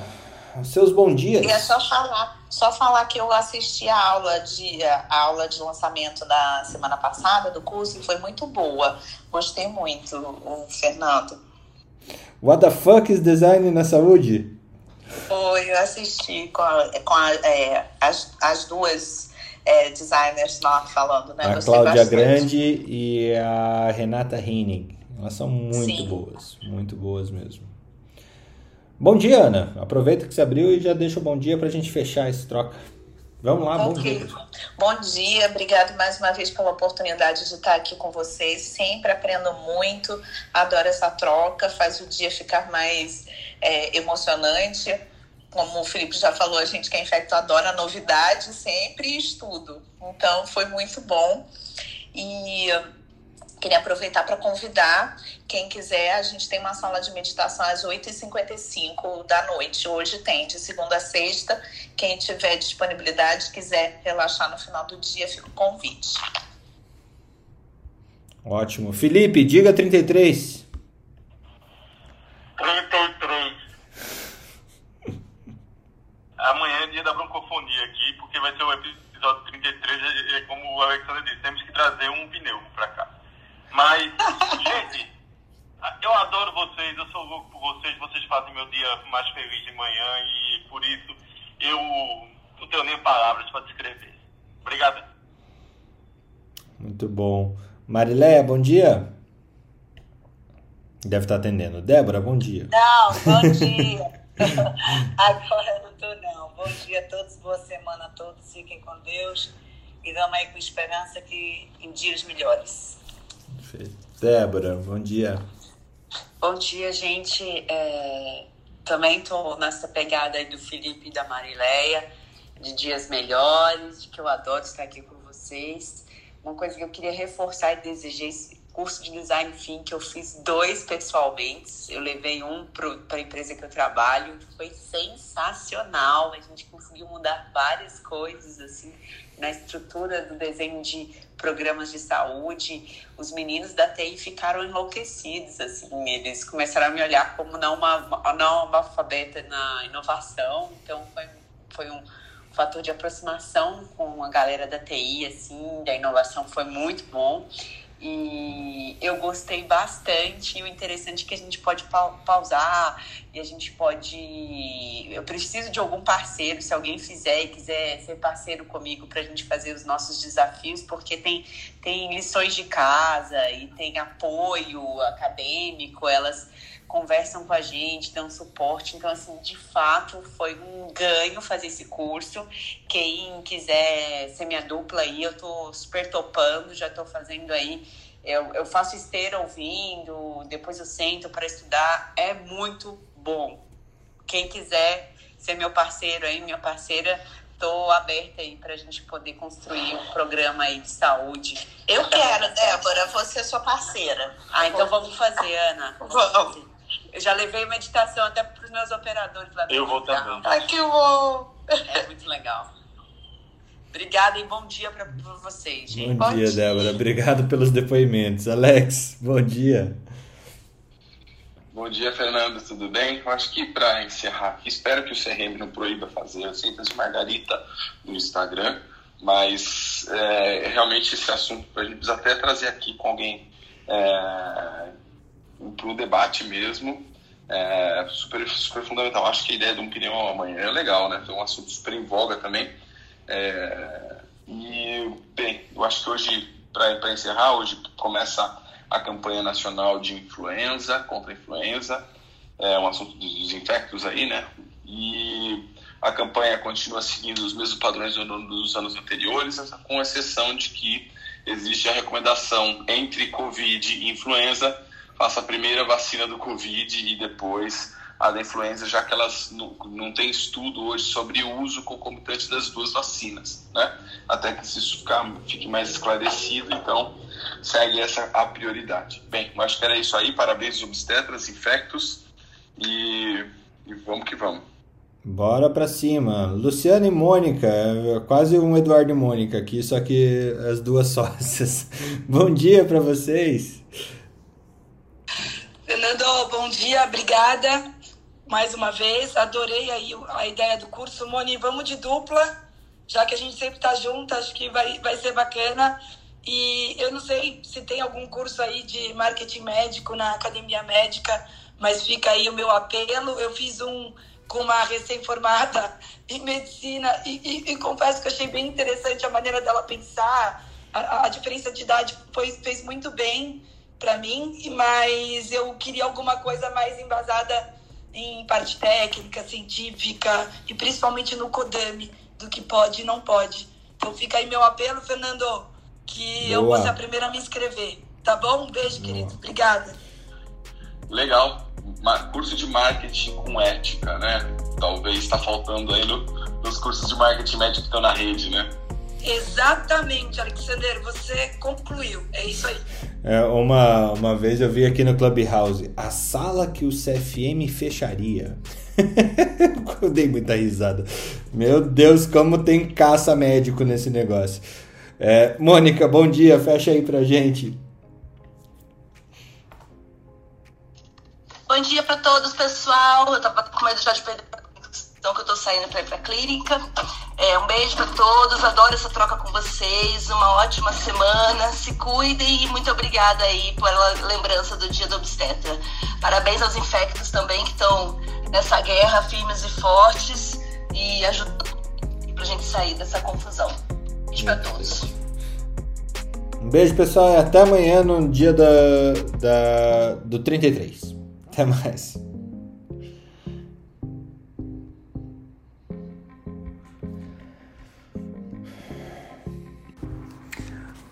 A: seus bom dias.
F: E é só falar, só falar que eu assisti a aula de a aula de lançamento da semana passada do curso e foi muito boa. Gostei muito, o Fernando.
A: What the fuck is design na saúde?
F: Foi, eu assisti com, a, com a, é, as, as duas é, designers lá falando, né?
A: A Cláudia Grande e a Renata Henning. Elas são muito Sim. boas, muito boas mesmo. Bom dia, Ana. Aproveita que você abriu e já deixa o bom dia para a gente fechar esse troca. Vamos lá, bom dia.
F: Bom dia, obrigado mais uma vez pela oportunidade de estar aqui com vocês. Sempre aprendo muito, adoro essa troca, faz o dia ficar mais é, emocionante. Como o Felipe já falou, a gente que é infecto adora novidade sempre e estudo. Então foi muito bom. E Queria aproveitar para convidar quem quiser. A gente tem uma sala de meditação às 8h55 da noite. Hoje tem, de segunda a sexta. Quem tiver disponibilidade, quiser relaxar no final do dia, fica o convite.
A: Ótimo. Felipe, diga 33.
H: 33. Amanhã é dia da broncofonia porque vai ser o episódio 33. É como o Alexandre disse, temos que trazer um pneu para cá. Mas, gente, eu adoro vocês, eu sou louco por vocês, vocês fazem meu dia mais feliz de manhã e por isso eu não tenho nem palavras para descrever. Obrigado.
A: Muito bom. Mariléia, bom dia. Deve estar atendendo. Débora, bom dia.
B: Não, bom dia. Agora eu não estou, não. Bom dia a todos, boa semana a todos. Fiquem com Deus e vamos aí com esperança que em dias melhores.
A: Perfeito. Débora, bom dia.
B: Bom dia, gente. É, também estou nessa pegada aí do Felipe e da Marileia, de dias melhores, de que eu adoro estar aqui com vocês. Uma coisa que eu queria reforçar e desejar curso de design que eu fiz dois pessoalmente. Eu levei um para a empresa que eu trabalho. Foi sensacional. A gente conseguiu mudar várias coisas assim na estrutura do desenho de programas de saúde, os meninos da TI ficaram enlouquecidos, assim, eles começaram a me olhar como não uma, não alfabeta na inovação, então foi, foi um fator de aproximação com a galera da TI, assim, da inovação foi muito bom.
D: E eu gostei bastante. E o interessante é que a gente pode pausar e a gente pode. Eu preciso de algum parceiro, se alguém fizer e quiser ser parceiro comigo para a gente fazer os nossos desafios, porque tem, tem lições de casa e tem apoio acadêmico, elas conversam com a gente, dão suporte. Então, assim, de fato, foi um ganho fazer esse curso. Quem quiser ser minha dupla aí, eu tô super topando, já tô fazendo aí. Eu, eu faço esteira ouvindo, depois eu sento para estudar. É muito bom. Quem quiser ser meu parceiro aí, minha parceira, tô aberta aí para a gente poder construir um programa aí de saúde.
F: Eu quero, Débora, você é sua parceira.
D: Ah, então vamos fazer, Ana.
F: Vamos.
D: Eu já levei meditação até para os meus operadores lá
C: Eu vou também.
F: Ai, que bom!
D: É muito legal. Obrigada e bom dia para vocês, gente.
A: Bom, bom dia, dia, Débora. Obrigado pelos depoimentos. Alex, bom dia.
E: Bom dia, Fernando. Tudo bem? Eu acho que para encerrar, espero que o CRM não proíba fazer receitas de margarita no Instagram, mas é, realmente esse assunto a gente precisa até trazer aqui com alguém é, para o debate mesmo. É super, super fundamental. Acho que a ideia de um pneu amanhã é legal, né? É um assunto super em voga também. É, e, bem, eu acho que hoje, para encerrar, hoje começa a campanha nacional de influenza, contra a influenza. É um assunto dos infectos aí, né? E a campanha continua seguindo os mesmos padrões dos anos anteriores, com exceção de que existe a recomendação entre Covid e influenza faça a primeira vacina do Covid e depois a da influenza, já que elas não, não tem estudo hoje sobre o uso concomitante das duas vacinas, né? Até que isso ficar, fique mais esclarecido, então segue essa a prioridade. Bem, eu acho que era isso aí, parabéns obstetras, infectos e, e vamos que vamos.
A: Bora pra cima. Luciana e Mônica, quase um Eduardo e Mônica aqui, só que as duas sócias. Bom dia para vocês.
J: Fernando, bom dia, obrigada mais uma vez. Adorei aí a ideia do curso. Moni, vamos de dupla, já que a gente sempre está junto, acho que vai, vai ser bacana. E eu não sei se tem algum curso aí de marketing médico na academia médica, mas fica aí o meu apelo. Eu fiz um com uma recém-formada em medicina e, e, e, confesso que achei bem interessante a maneira dela pensar. A, a diferença de idade foi, fez muito bem para mim, mas eu queria alguma coisa mais embasada em parte técnica, científica e principalmente no Kodami, do que pode e não pode. Então fica aí meu apelo, Fernando, que Boa. eu vou ser a primeira a me inscrever. Tá bom? Um beijo, Boa. querido. Obrigada.
E: Legal. Curso de marketing com ética, né? Talvez está faltando aí no, nos cursos de marketing médico que estão na rede, né?
J: Exatamente, Alexander, você concluiu. É isso aí.
A: É, uma, uma vez eu vi aqui no Clubhouse a sala que o CFM fecharia. eu dei muita risada. Meu Deus, como tem caça médico nesse negócio. É, Mônica, bom dia, fecha aí pra gente.
K: Bom dia para todos, pessoal. Eu tava com medo já de perder então que eu tô saindo para ir pra clínica. É, um beijo para todos, adoro essa troca com vocês, uma ótima semana, se cuidem e muito obrigada aí pela lembrança do dia do obstetra. Parabéns aos infectos também que estão nessa guerra firmes e fortes e ajudando pra gente sair dessa confusão. Beijo para todos.
A: Um beijo, pessoal, e até amanhã no dia da, da, do 33. Até mais.